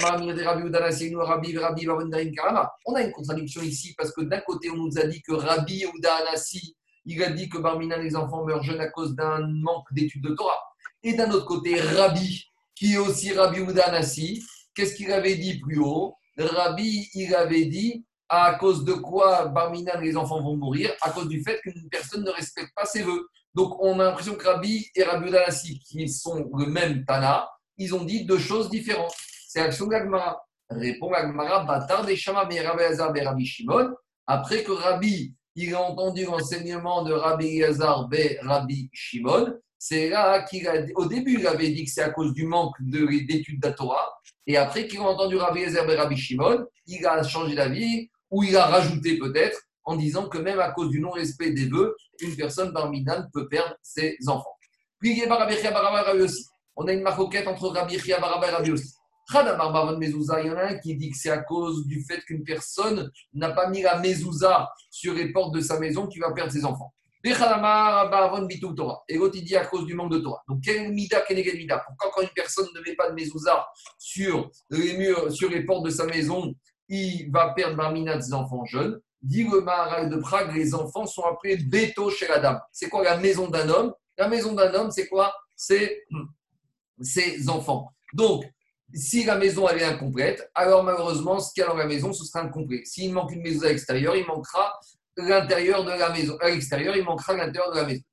On a une contradiction ici parce que d'un côté, on nous a dit que Rabbi Udanasi il a dit que Barmina, les enfants meurent jeunes à cause d'un manque d'études de Torah. Et d'un autre côté, Rabbi, qui est aussi Rabbi Oudanassi, qu'est-ce qu'il avait dit plus haut? Rabbi, il avait dit à cause de quoi Barmina, les enfants vont mourir? À cause du fait qu'une personne ne respecte pas ses voeux. Donc on a l'impression que Rabbi et Rabbi Oudanassi, qui sont le même Tana, ils ont dit deux choses différentes. C'est l'action d'Agmara. Répond Agmara, Batar des Shama, Rabbi Hazar, Rabbi Shimon. Après que Rabbi il a entendu l'enseignement de Rabbi Yazar be Rabbi Shimon. C'est là qu'il a, au début, il avait dit que c'est à cause du manque d'études de la Torah. Et après qu'il a entendu Rabbi Yazar be Rabbi Shimon, il a changé d'avis ou il a rajouté peut-être en disant que même à cause du non-respect des vœux, une personne parmi peut perdre ses enfants. Puis, on a une maroquette entre Rabbi Chia et Rabbi aussi. Il y en a un qui dit que c'est à cause du fait qu'une personne n'a pas mis la mezouza sur les portes de sa maison qu'il va perdre ses enfants. Et l'autre, il dit à cause du manque de Torah. Donc, quel mida, quel mida Pourquoi quand une personne ne met pas de mezouza sur les murs, sur les portes de sa maison, il va perdre Barmina de ses enfants jeunes? Dit le Maharal de Prague, les enfants sont appelés Beto chez la dame. C'est quoi la maison d'un homme? La maison d'un homme, c'est quoi? C'est ses enfants. Donc, si la maison elle est incomplète, alors malheureusement, ce qu'il y a dans la maison, ce sera incomplet. S'il manque une maison à l'extérieur, il manquera l'intérieur de la maison. À l'extérieur, il manquera l'intérieur de la maison.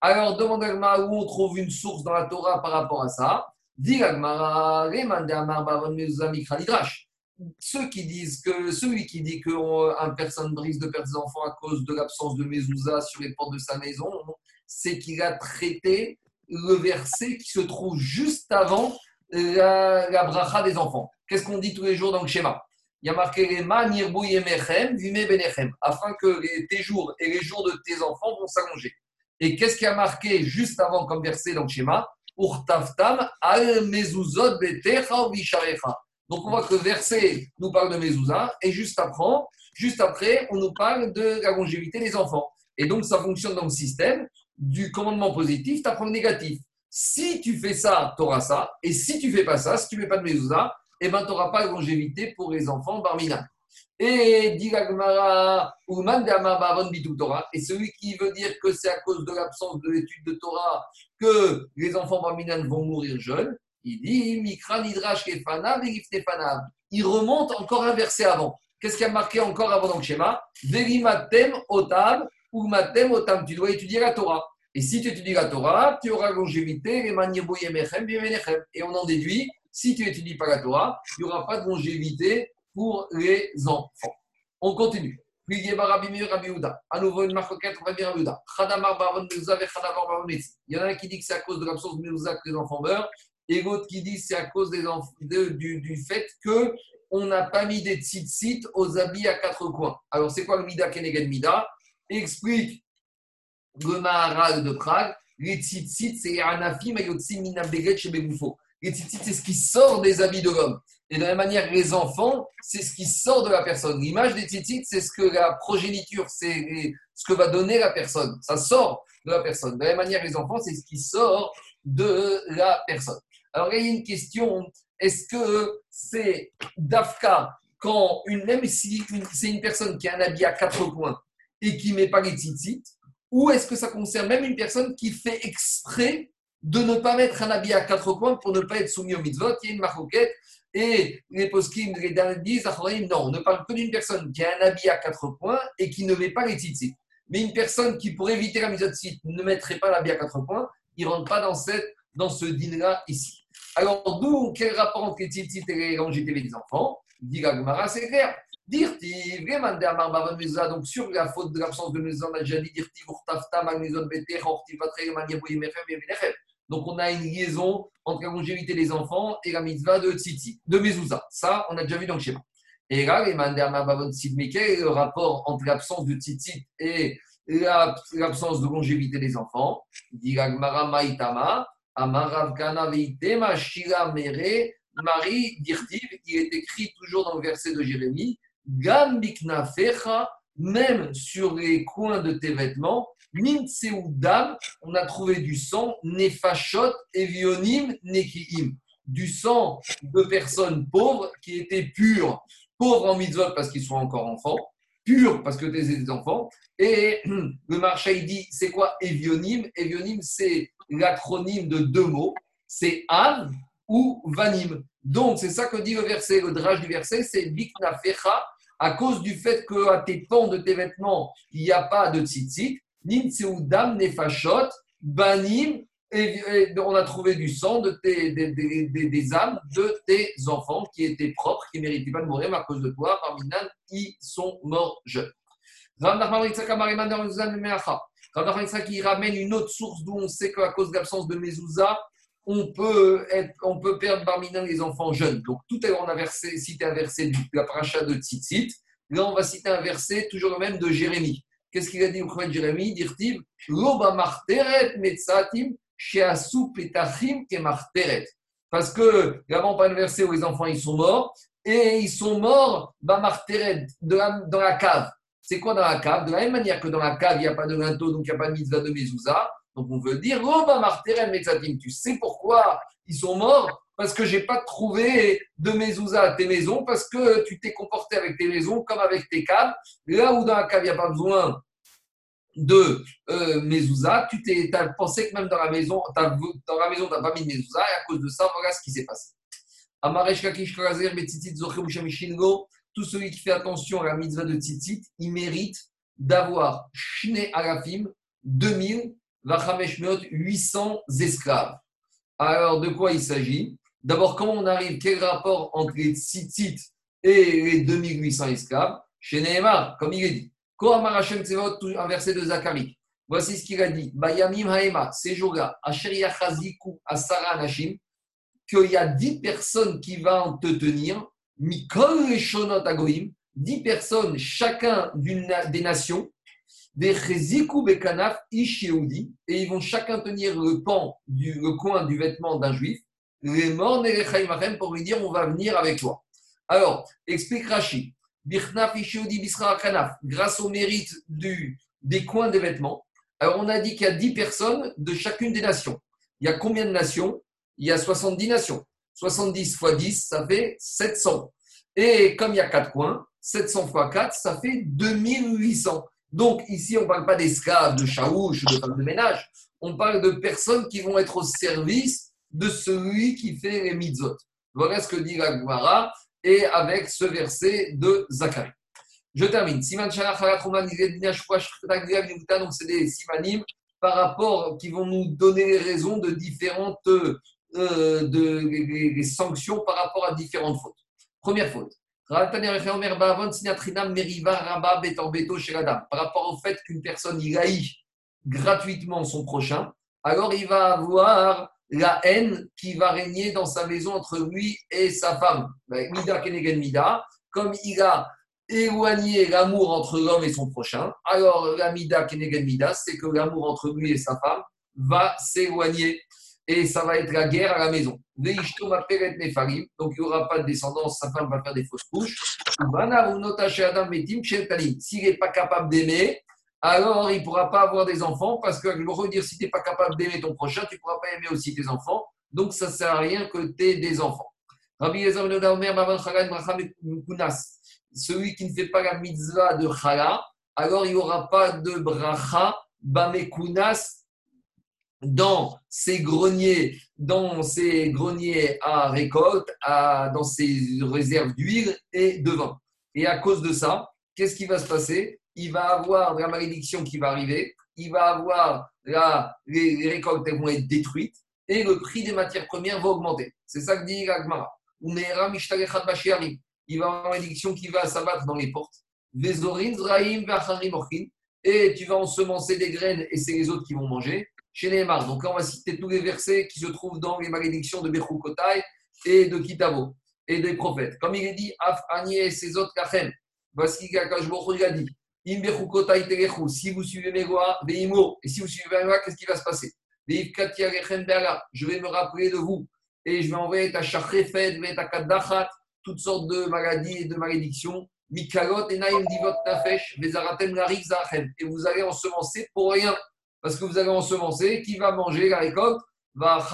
Alors, demande à où on trouve une source dans la Torah par rapport à ça. Dit ceux qui disent que celui qui dit qu'une personne brise de perdre ses enfants à cause de l'absence de mezouza sur les portes de sa maison, c'est qu'il a traité le verset qui se trouve juste avant la, bracha des enfants. Qu'est-ce qu'on dit tous les jours dans le schéma? Il y a marqué les ma nirbu yemechem, vime benechem, afin que les- tes jours et les jours de tes enfants vont s'allonger. Et qu'est-ce qui a marqué juste avant comme verset dans le schéma? Urtaftam al mezuzot betecha. Donc on voit que le verset nous parle de mezuzah et juste après, juste après, on nous parle de la longévité des enfants. Et donc ça fonctionne dans le système du commandement positif, tu apprends le négatif. Si tu fais ça, tu auras ça. Et si tu fais pas ça, si tu fais pas de mezuzah, eh ben, tu n'auras pas de longévité pour les enfants barmina. Et. Et celui qui veut dire que c'est à cause de l'absence de l'étude de Torah que les enfants barminan vont mourir jeunes, il dit Mikra Nidrash. Il remonte encore un verset avant. Qu'est-ce qu'il y a marqué encore avant dans le schéma? Verimatem Otam ou Matem Otam. Tu dois étudier la Torah. Et si tu étudies la Torah, tu auras longévité. Et on en déduit, si tu n'étudies pas la Torah, il n'y aura pas de longévité pour les enfants. On continue. À nouveau une. Il y en a un qui dit que c'est à cause de l'absence de mezuzah que les enfants meurent, et l'autre qui dit que c'est à cause du fait que on n'a pas mis des tzitzit aux habits à quatre coins. Alors, c'est quoi le mida keneged mida? Explique le Maharal de Prague. Les tzitzit, c'est anafim ayotsim minabdeget chez Begufo. Les tzitzit, c'est ce qui sort des habits de l'homme. Et de la même manière, les enfants, c'est ce qui sort de la personne. L'image des tzitzit, c'est ce que la progéniture, c'est ce que va donner la personne. Ça sort de la personne. De la même manière, les enfants, c'est ce qui sort de la personne. Alors, il y a une question. Est-ce que c'est d'Afka quand, une, même si c'est une personne qui a un habit à quatre coins et qui ne met pas les tzitzit, ou est-ce que ça concerne même une personne qui fait exprès de ne pas mettre un habit à quatre coins pour ne pas être soumis au mitzvot? Il y a une maroquette et les poskim, les derniers disent, Achorim, non, on ne parle que d'une personne qui a un habit à quatre coins et qui ne met pas les tzitzit. Mais une personne qui, pour éviter la mitzvot tzit, ne mettrait pas l'habit à quatre coins, il ne rentre pas dans, cette, dans ce dîner-là ici. Alors, d'où, quel rapport entre les tzitzit et les longévités des enfants? Dit c'est clair. Dirti, vraiment, Amar Bavan Meza, donc sur la faute de l'absence de maison, on a déjà dit Dirti, Urtafta, Magnezon, Beter, Orti, Patre, Maniaboui, Mechem, et. Donc, on a une liaison entre la longévité des enfants et la mitzvah de Tzitzi, de Mezouza. Ça, on a déjà vu dans le schéma. Et là, les Mandama Bavon Sid, mais quel est le rapport entre l'absence de Tzitzit et la- l'absence de longévité des enfants? Dit la Gemara Maïtama, Amarav Kana Veitema, Shira Mere, Marie Dirtiv, il est écrit toujours dans le verset de Jérémie, Gam même sur les coins de tes vêtements, Dam, on a trouvé du sang, Nefashot, Evionim, Nekiim. Du sang de personnes pauvres qui étaient pures. Pauvres en mitzvot parce qu'ils sont encore enfants, purs parce que tu es des enfants. Et le marché il dit c'est quoi Evionim? Evionim, c'est l'acronyme de deux mots c'est An ou Vanim. Donc, c'est ça que dit le verset. Le drage du verset, c'est Bikna Fecha, à cause du fait qu'à tes pans de tes vêtements, il n'y a pas de tzitzit. Nimtseudam Nefashot, Banim, et, on a trouvé du sang de tes, des, des- des- des âmes de tes enfants qui étaient propres, qui ne méritaient pas de mourir mais à cause de toi. Parmi nan, ils sont morts jeunes. Rav il ramène une autre source d'où on sait qu'à cause de l'absence de Mezouza, on peut, on peut perdre Barminan les enfants jeunes. Donc, tout à l'heure, on a versé, cité un verset de la paracha de Tzitzit. Là, on va citer un verset, toujours le même, de Jérémie. Qu'est-ce qu'il a dit au prophète Jérémie? Loba marteret metzatim sheasu petachim marteret. Parce que là, on parle d'un verset où les enfants ils sont morts et ils sont morts marteret, de la- dans la cave. C'est quoi dans la cave? De la même manière que dans la cave, il n'y a pas de linteau, donc il n'y a pas de mitzvah de mezouza. Donc on veut dire, oh bah marteren tu sais pourquoi ils sont morts? Parce que j'ai pas trouvé de mezouza à tes maisons, parce que tu t'es comporté avec tes maisons comme avec tes caves. Là où dans la cave, il n'y a pas besoin de euh, tu t'es, as pensé que même dans la maison, dans la maison, tu n'as pas mis de mezouza, et à cause de ça, voilà ce qui s'est passé. Tout celui qui fait attention à la mitzvah de tzitzit, il mérite d'avoir shne alafim, 2000, vachamesh meot, 800 esclaves. Alors, de quoi il s'agit? D'abord, comment on arrive Quel rapport entre les tzitzit et les 2800 esclaves? Chez Nehemar, comme il est dit. Koham Hashem un verset de Zacharie. Voici ce qu'il a dit. Bayamim Haema, ces jours-là, Asher Yachaziku Asara Anashim, qu'il y a 10 personnes qui vont te tenir, Mikol Reshonot Agoim, 10 personnes, chacun des nations, des Bekanaf et ils vont chacun tenir le pan, du, le coin du vêtement d'un juif, les morts Nerechaimachem pour lui dire on va venir avec toi. Alors, explique Rashi, Kanaf, grâce au mérite du, des coins des vêtements. Alors, on a dit qu'il y a 10 personnes de chacune des nations. Il y a combien de nations? Il y a 70 nations. 70 fois 10, ça fait 700. Et comme il y a 4 coins, 700 fois 4, ça fait 2800. Donc ici, on ne parle pas d'esclaves, de chaouches, de femmes de ménage. On parle de personnes qui vont être au service de celui qui fait les mitzvot. Voilà ce que dit la et avec ce verset de Zacharie. Je termine. Siman donc c'est des simanim par rapport qui vont nous donner les raisons de différentes euh, de, sanctions par rapport à différentes fautes. Première faute. Par rapport au fait qu'une personne il haït gratuitement son prochain, alors il va avoir la haine qui va régner dans sa maison entre lui et sa femme. Mida, comme il a éloigné l'amour entre l'homme et son prochain, alors la Mida Kenegen Mida, c'est que l'amour entre lui et sa femme va s'éloigner et ça va être la guerre à la maison. Donc il n'y aura pas de descendance, sa femme va faire des fausses couches. S'il n'est pas capable d'aimer, alors il ne pourra pas avoir des enfants parce que je veux dire, si tu n'es pas capable d'aimer ton prochain, tu ne pourras pas aimer aussi tes enfants. Donc ça ne sert à rien que tu aies des enfants. Celui qui ne fait pas la mitzvah de chala, alors il n'y aura pas de bracha bamekunas dans ses greniers, dans ses greniers à récolte, à, dans ses réserves d'huile et de vin. Et à cause de ça, qu'est-ce qui va se passer? Il va avoir la malédiction qui va arriver, il va avoir la, les, récoltes qui vont être détruites et le prix des matières premières va augmenter. C'est ça que dit Agmara. Il va avoir la malédiction qui va s'abattre dans les portes. Et tu vas ensemencer des graines et c'est les autres qui vont manger chez Nehemar. Donc là, on va citer tous les versets qui se trouvent dans les malédictions de Bechukotai et de Kitavo et des prophètes. Comme il est dit, Af et ses autres Kachem. Voici ce qu'il a dit. Im Telechu, si vous suivez mes lois, et si vous suivez mes lois, qu'est-ce qui va se passer? Je vais me rappeler de vous et je vais envoyer ta Shachrefed, ta toutes sortes de maladies et de malédictions. Et Divot. Et vous allez ensemencer pour rien parce que vous allez ensemencer, qui va manger la récolte va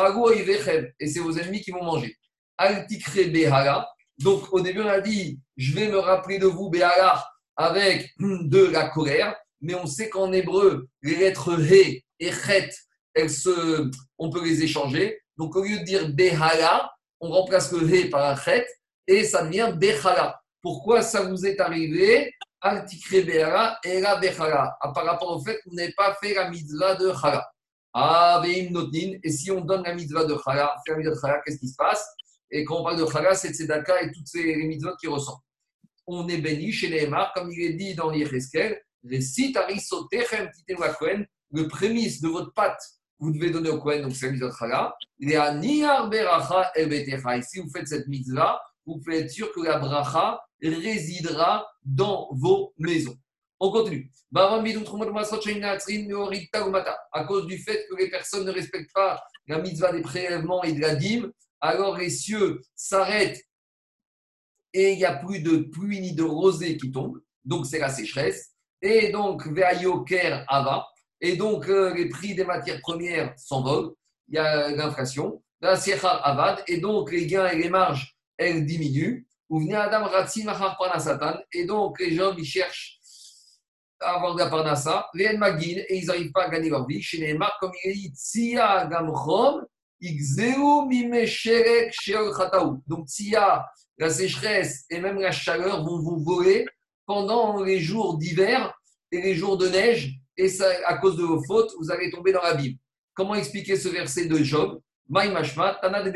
et c'est vos ennemis qui vont manger. Altikre behala. Donc au début on a dit, je vais me rappeler de vous behala avec de la colère, mais on sait qu'en hébreu les lettres he et chet, elles se, on peut les échanger. Donc au lieu de dire behala, on remplace le he par un chet et ça devient behala. Pourquoi ça vous est arrivé par rapport au fait qu'on n'ait pas fait la mitzvah de Chala. Ah, et si on donne la mitzvah de Chala, qu'est-ce qui se passe? Et quand on parle de Chala, c'est Tzedaka et toutes ces mitzvahs qui ressemblent. On est béni chez les Emar, comme il est dit dans l'Yecheskel, le prémisse de votre pâte, vous devez donner au Kohen, donc c'est la mitzvah de Chala. Et si vous faites cette mitzvah, vous pouvez être sûr que la bracha résidera dans vos maisons. On continue. À cause du fait que les personnes ne respectent pas la mitzvah des prélèvements et de la dîme, alors les cieux s'arrêtent et il n'y a plus de pluie ni de rosée qui tombe. Donc c'est la sécheresse. Et donc, Ava. Et donc, euh, les prix des matières premières s'envolent. Il y a l'inflation. Avad. Et donc, les gains et les marges, elles diminuent. Et donc, les gens, ils cherchent à avoir de la parnassa, et ils n'arrivent pas à gagner leur vie. Chez comme il dit, Tsia Gamchom, donc, Tsia, la sécheresse et même la chaleur vont vous voler pendant les jours d'hiver et les jours de neige, et ça, à cause de vos fautes, vous allez tomber dans la Bible. Comment expliquer ce verset de Job? Maïmashma, Tana de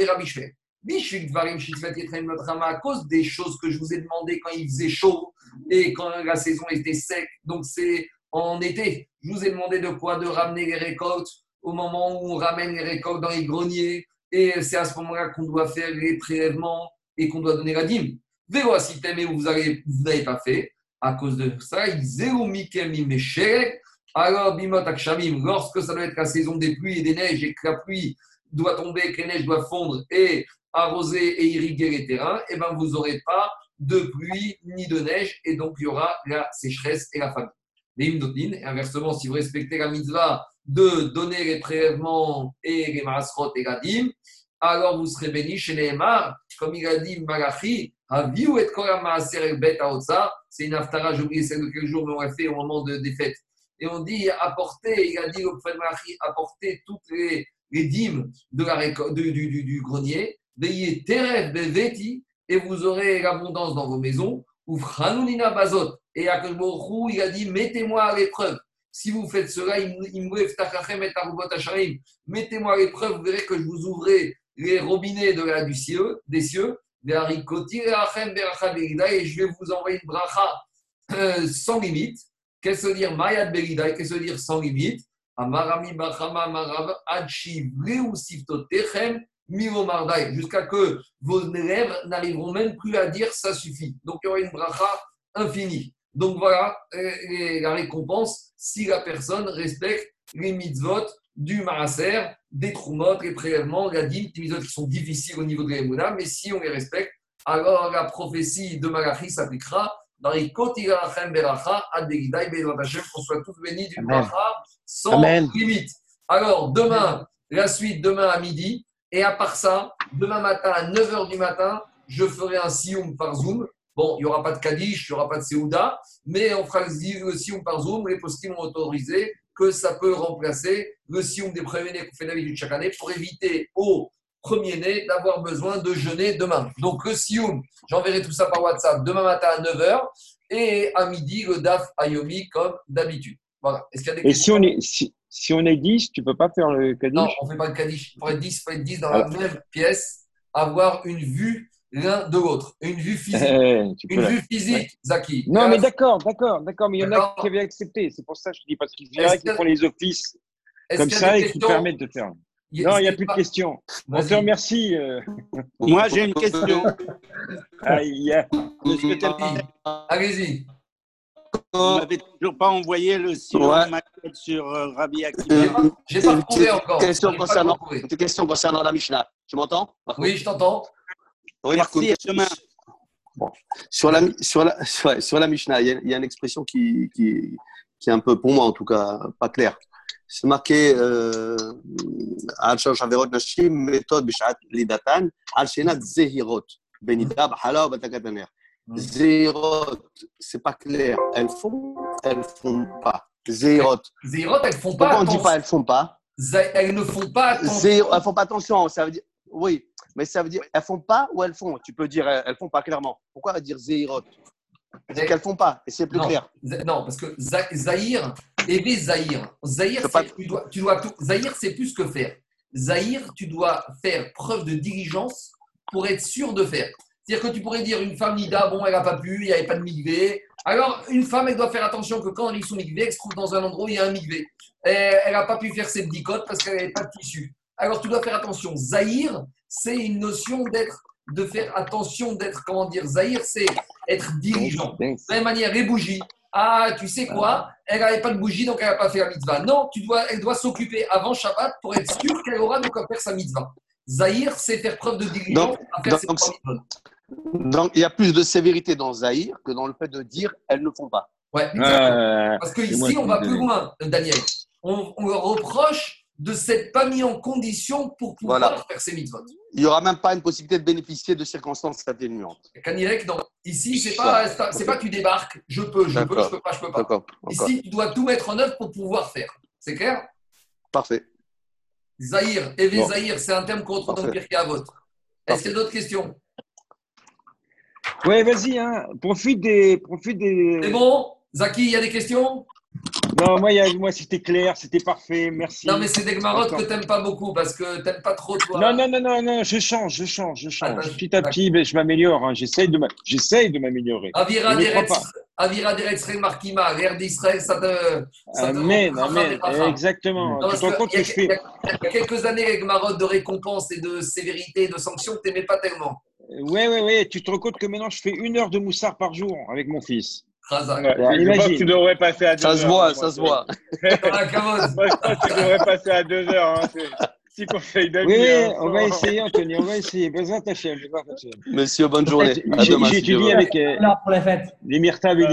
à cause des choses que je vous ai demandé quand il faisait chaud et quand la saison était sec. Donc, c'est en été. Je vous ai demandé de quoi? De ramener les récoltes au moment où on ramène les récoltes dans les greniers. Et c'est à ce moment-là qu'on doit faire les prélèvements et qu'on doit donner la dîme. Vélo si et vous n'avez pas fait. À cause de ça, zéro alors, lorsque ça doit être la saison des pluies et des neiges et que la pluie doit tomber, que les neiges doivent fondre et arroser et irriguer les terrains, eh ben vous n'aurez pas de pluie ni de neige et donc il y aura la sécheresse et la famine. Mais et inversement, si vous respectez la mitzvah de donner les prélèvements et les masrot et la dîme, alors vous serez béni chez Nehemar, comme il a dit Malachi, et Bet c'est une aftara, j'ai oublié celle de quel jour, mais on l'a fait au moment de, des fêtes. Et on dit apporter, il a dit au prophète Malachi, apporter toutes les, les dîmes de la, du, du, du, grenier, veillez beveti, et vous aurez l'abondance dans vos maisons. Ou franunina bazot, et Akashborou, il a dit mettez-moi à l'épreuve. Si vous faites cela, mettez-moi à l'épreuve, vous verrez que je vous ouvrirai les robinets de la, du ciel, des cieux, et je vais vous envoyer une bracha euh, sans limite. Qu'est-ce que dire Mayad Berida Qu'est-ce que dire sans limite? Jusqu'à que vos lèvres n'arriveront même plus à dire ça suffit. Donc il y aura une bracha infinie. Donc voilà euh, la récompense si la personne respecte les mitzvot du maaser, des trumot, les prélèvements, la dîme, des mitzvot qui sont difficiles au niveau de l'émouna, mais si on les respecte, alors la prophétie de Malachi s'appliquera dans les Kotirachem Beracha, Adegidai Bezrat qu'on soit tous bénis d'une bracha sans limite. Alors, demain, la suite, demain à midi, et à part ça, demain matin à 9h du matin, je ferai un sioum par Zoom Bon, il n'y aura pas de Kaddish, il n'y aura pas de Seouda, mais on fera le Sioum par Zoom. Les postes ont autorisé que ça peut remplacer le Sioum des premiers-nés qu'on fait d'habitude chaque année pour éviter aux premiers-nés d'avoir besoin de jeûner demain. Donc le Sioum, j'enverrai tout ça par WhatsApp demain matin à 9h et à midi le DAF Ayomi comme d'habitude. Voilà. Est-ce qu'il y a des et si on est, si, on est 10, tu ne peux pas faire le Kaddish? Non, on ne fait pas le Kaddish. Pour être 10, il faut être 10 dans la même pièce, avoir une vue l'un de l'autre. Une vue physique. Eh, une vue physique, Zaki. Non, mais d'accord, d'accord, d'accord. Mais il y en a qui avaient accepté. C'est pour ça que je dis, parce qu'il y a qui font les offices comme ça et qui permettent de faire. Non, il n'y a plus de questions. On te remercie. Euh. Moi, j'ai une question. Allez-y. Vous n'avez toujours pas envoyé le silo ouais. sur euh, Rabbi Akiva. J'ai pas, pas trouvé encore. Question concernant, une question concernant la Mishnah. Tu m'entends? Oui, je t'entends. Oui, Merci, bon. sur, la, sur, la, sur, la Mishnah, il y, a, une expression qui, qui, qui, est un peu, pour moi en tout cas, pas claire. C'est marqué Al Shaverot Nashim, méthode Bishat Lidatan, Al Shenat Zehirot, Benida, Bahala, Batakataner. Zehirot, c'est pas clair. Elles font, elles font pas. Zehirot. Zehirot, elles font pas. Pourquoi on dit pas elles font pas? Elles ne font pas attention. Elles font pas attention. Ça veut dire, oui, mais ça veut dire elles font pas ou elles font? Tu peux dire elles font pas clairement. Pourquoi dire zéhirot C'est qu'elles font pas et c'est plus clair. Non, parce que Zahir et Zahir. Zahir, tu dois, tu dois tout. Zahir, c'est plus que faire. Zahir, tu dois faire preuve de diligence pour être sûr de faire. C'est-à-dire que tu pourrais dire une femme Nida, bon, elle n'a pas pu, il n'y avait pas de migvé. Alors, une femme, elle doit faire attention que quand elle est sous migvé, elle se trouve dans un endroit où il y a un migvé. Elle n'a pas pu faire cette dicote parce qu'elle n'avait pas de tissu alors tu dois faire attention. Zahir, c'est une notion d'être, de faire attention, d'être, comment dire, Zahir, c'est être dirigeant. De la même manière, les bougies. Ah, tu sais quoi? Elle n'avait pas de bougie, donc elle n'a pas fait la mitzvah. Non, tu dois, elle doit s'occuper avant Shabbat pour être sûre qu'elle aura de quoi faire sa mitzvah. Zahir, c'est faire preuve de diligence donc, il y a plus de sévérité dans Zahir que dans le fait de dire elles ne font pas. Ouais, Parce que ici, on va plus loin, Daniel. On, on leur reproche de s'être pas mis en condition pour pouvoir faire ses mitzvot. Il n'y aura même pas une possibilité de bénéficier de circonstances atténuantes. Kanirek, non. Ici, c'est pas, c'est pas tu débarques, je peux, je peux, je peux pas, je peux pas. Ici, tu dois tout mettre en œuvre pour pouvoir faire. C'est clair? Parfait. Zahir, Eve Zahir, c'est un terme qu'on retrouve dans le Pirkei Avot. Est-ce qu'il y a d'autres questions? Oui, vas-y, hein. profite des. Profite des... C'est bon? Zaki, il y a des questions? Non, moi, moi c'était clair, c'était parfait, merci. Non, mais c'est des marottes que tu n'aimes pas beaucoup parce que tu n'aimes pas trop toi. Non, non, non, non, non, je change, je change, je change. Ah, petit à petit, je m'améliore. Hein. J'essaye de m'améliorer. Avira d'Eretzrel Markima, l'ère d'Israël, ça te. ça te Amen, Exactement. Non, tu te que je fais. il y a- quelques années, avec Marotte de récompense et de sévérité et de sanctions, tu n'aimais pas tellement. Ouais, ouais, ouais. Tu te rends compte que maintenant, je fais une heure de moussard par jour avec mon fils. Khazak. Ouais, Alors, je pense imagine. que tu devrais passer à deux Ça se voit, ça se voit. Kavod. Moi, je pense que tu devrais passer à deux heures. Hein. conseil. Oui, oui, hein. on va essayer, Anthony. On va essayer. Besoin ta chaîne. Monsieur, bonne journée. À demain, si veut. avec euh, Là pour les fêtes. les Myrta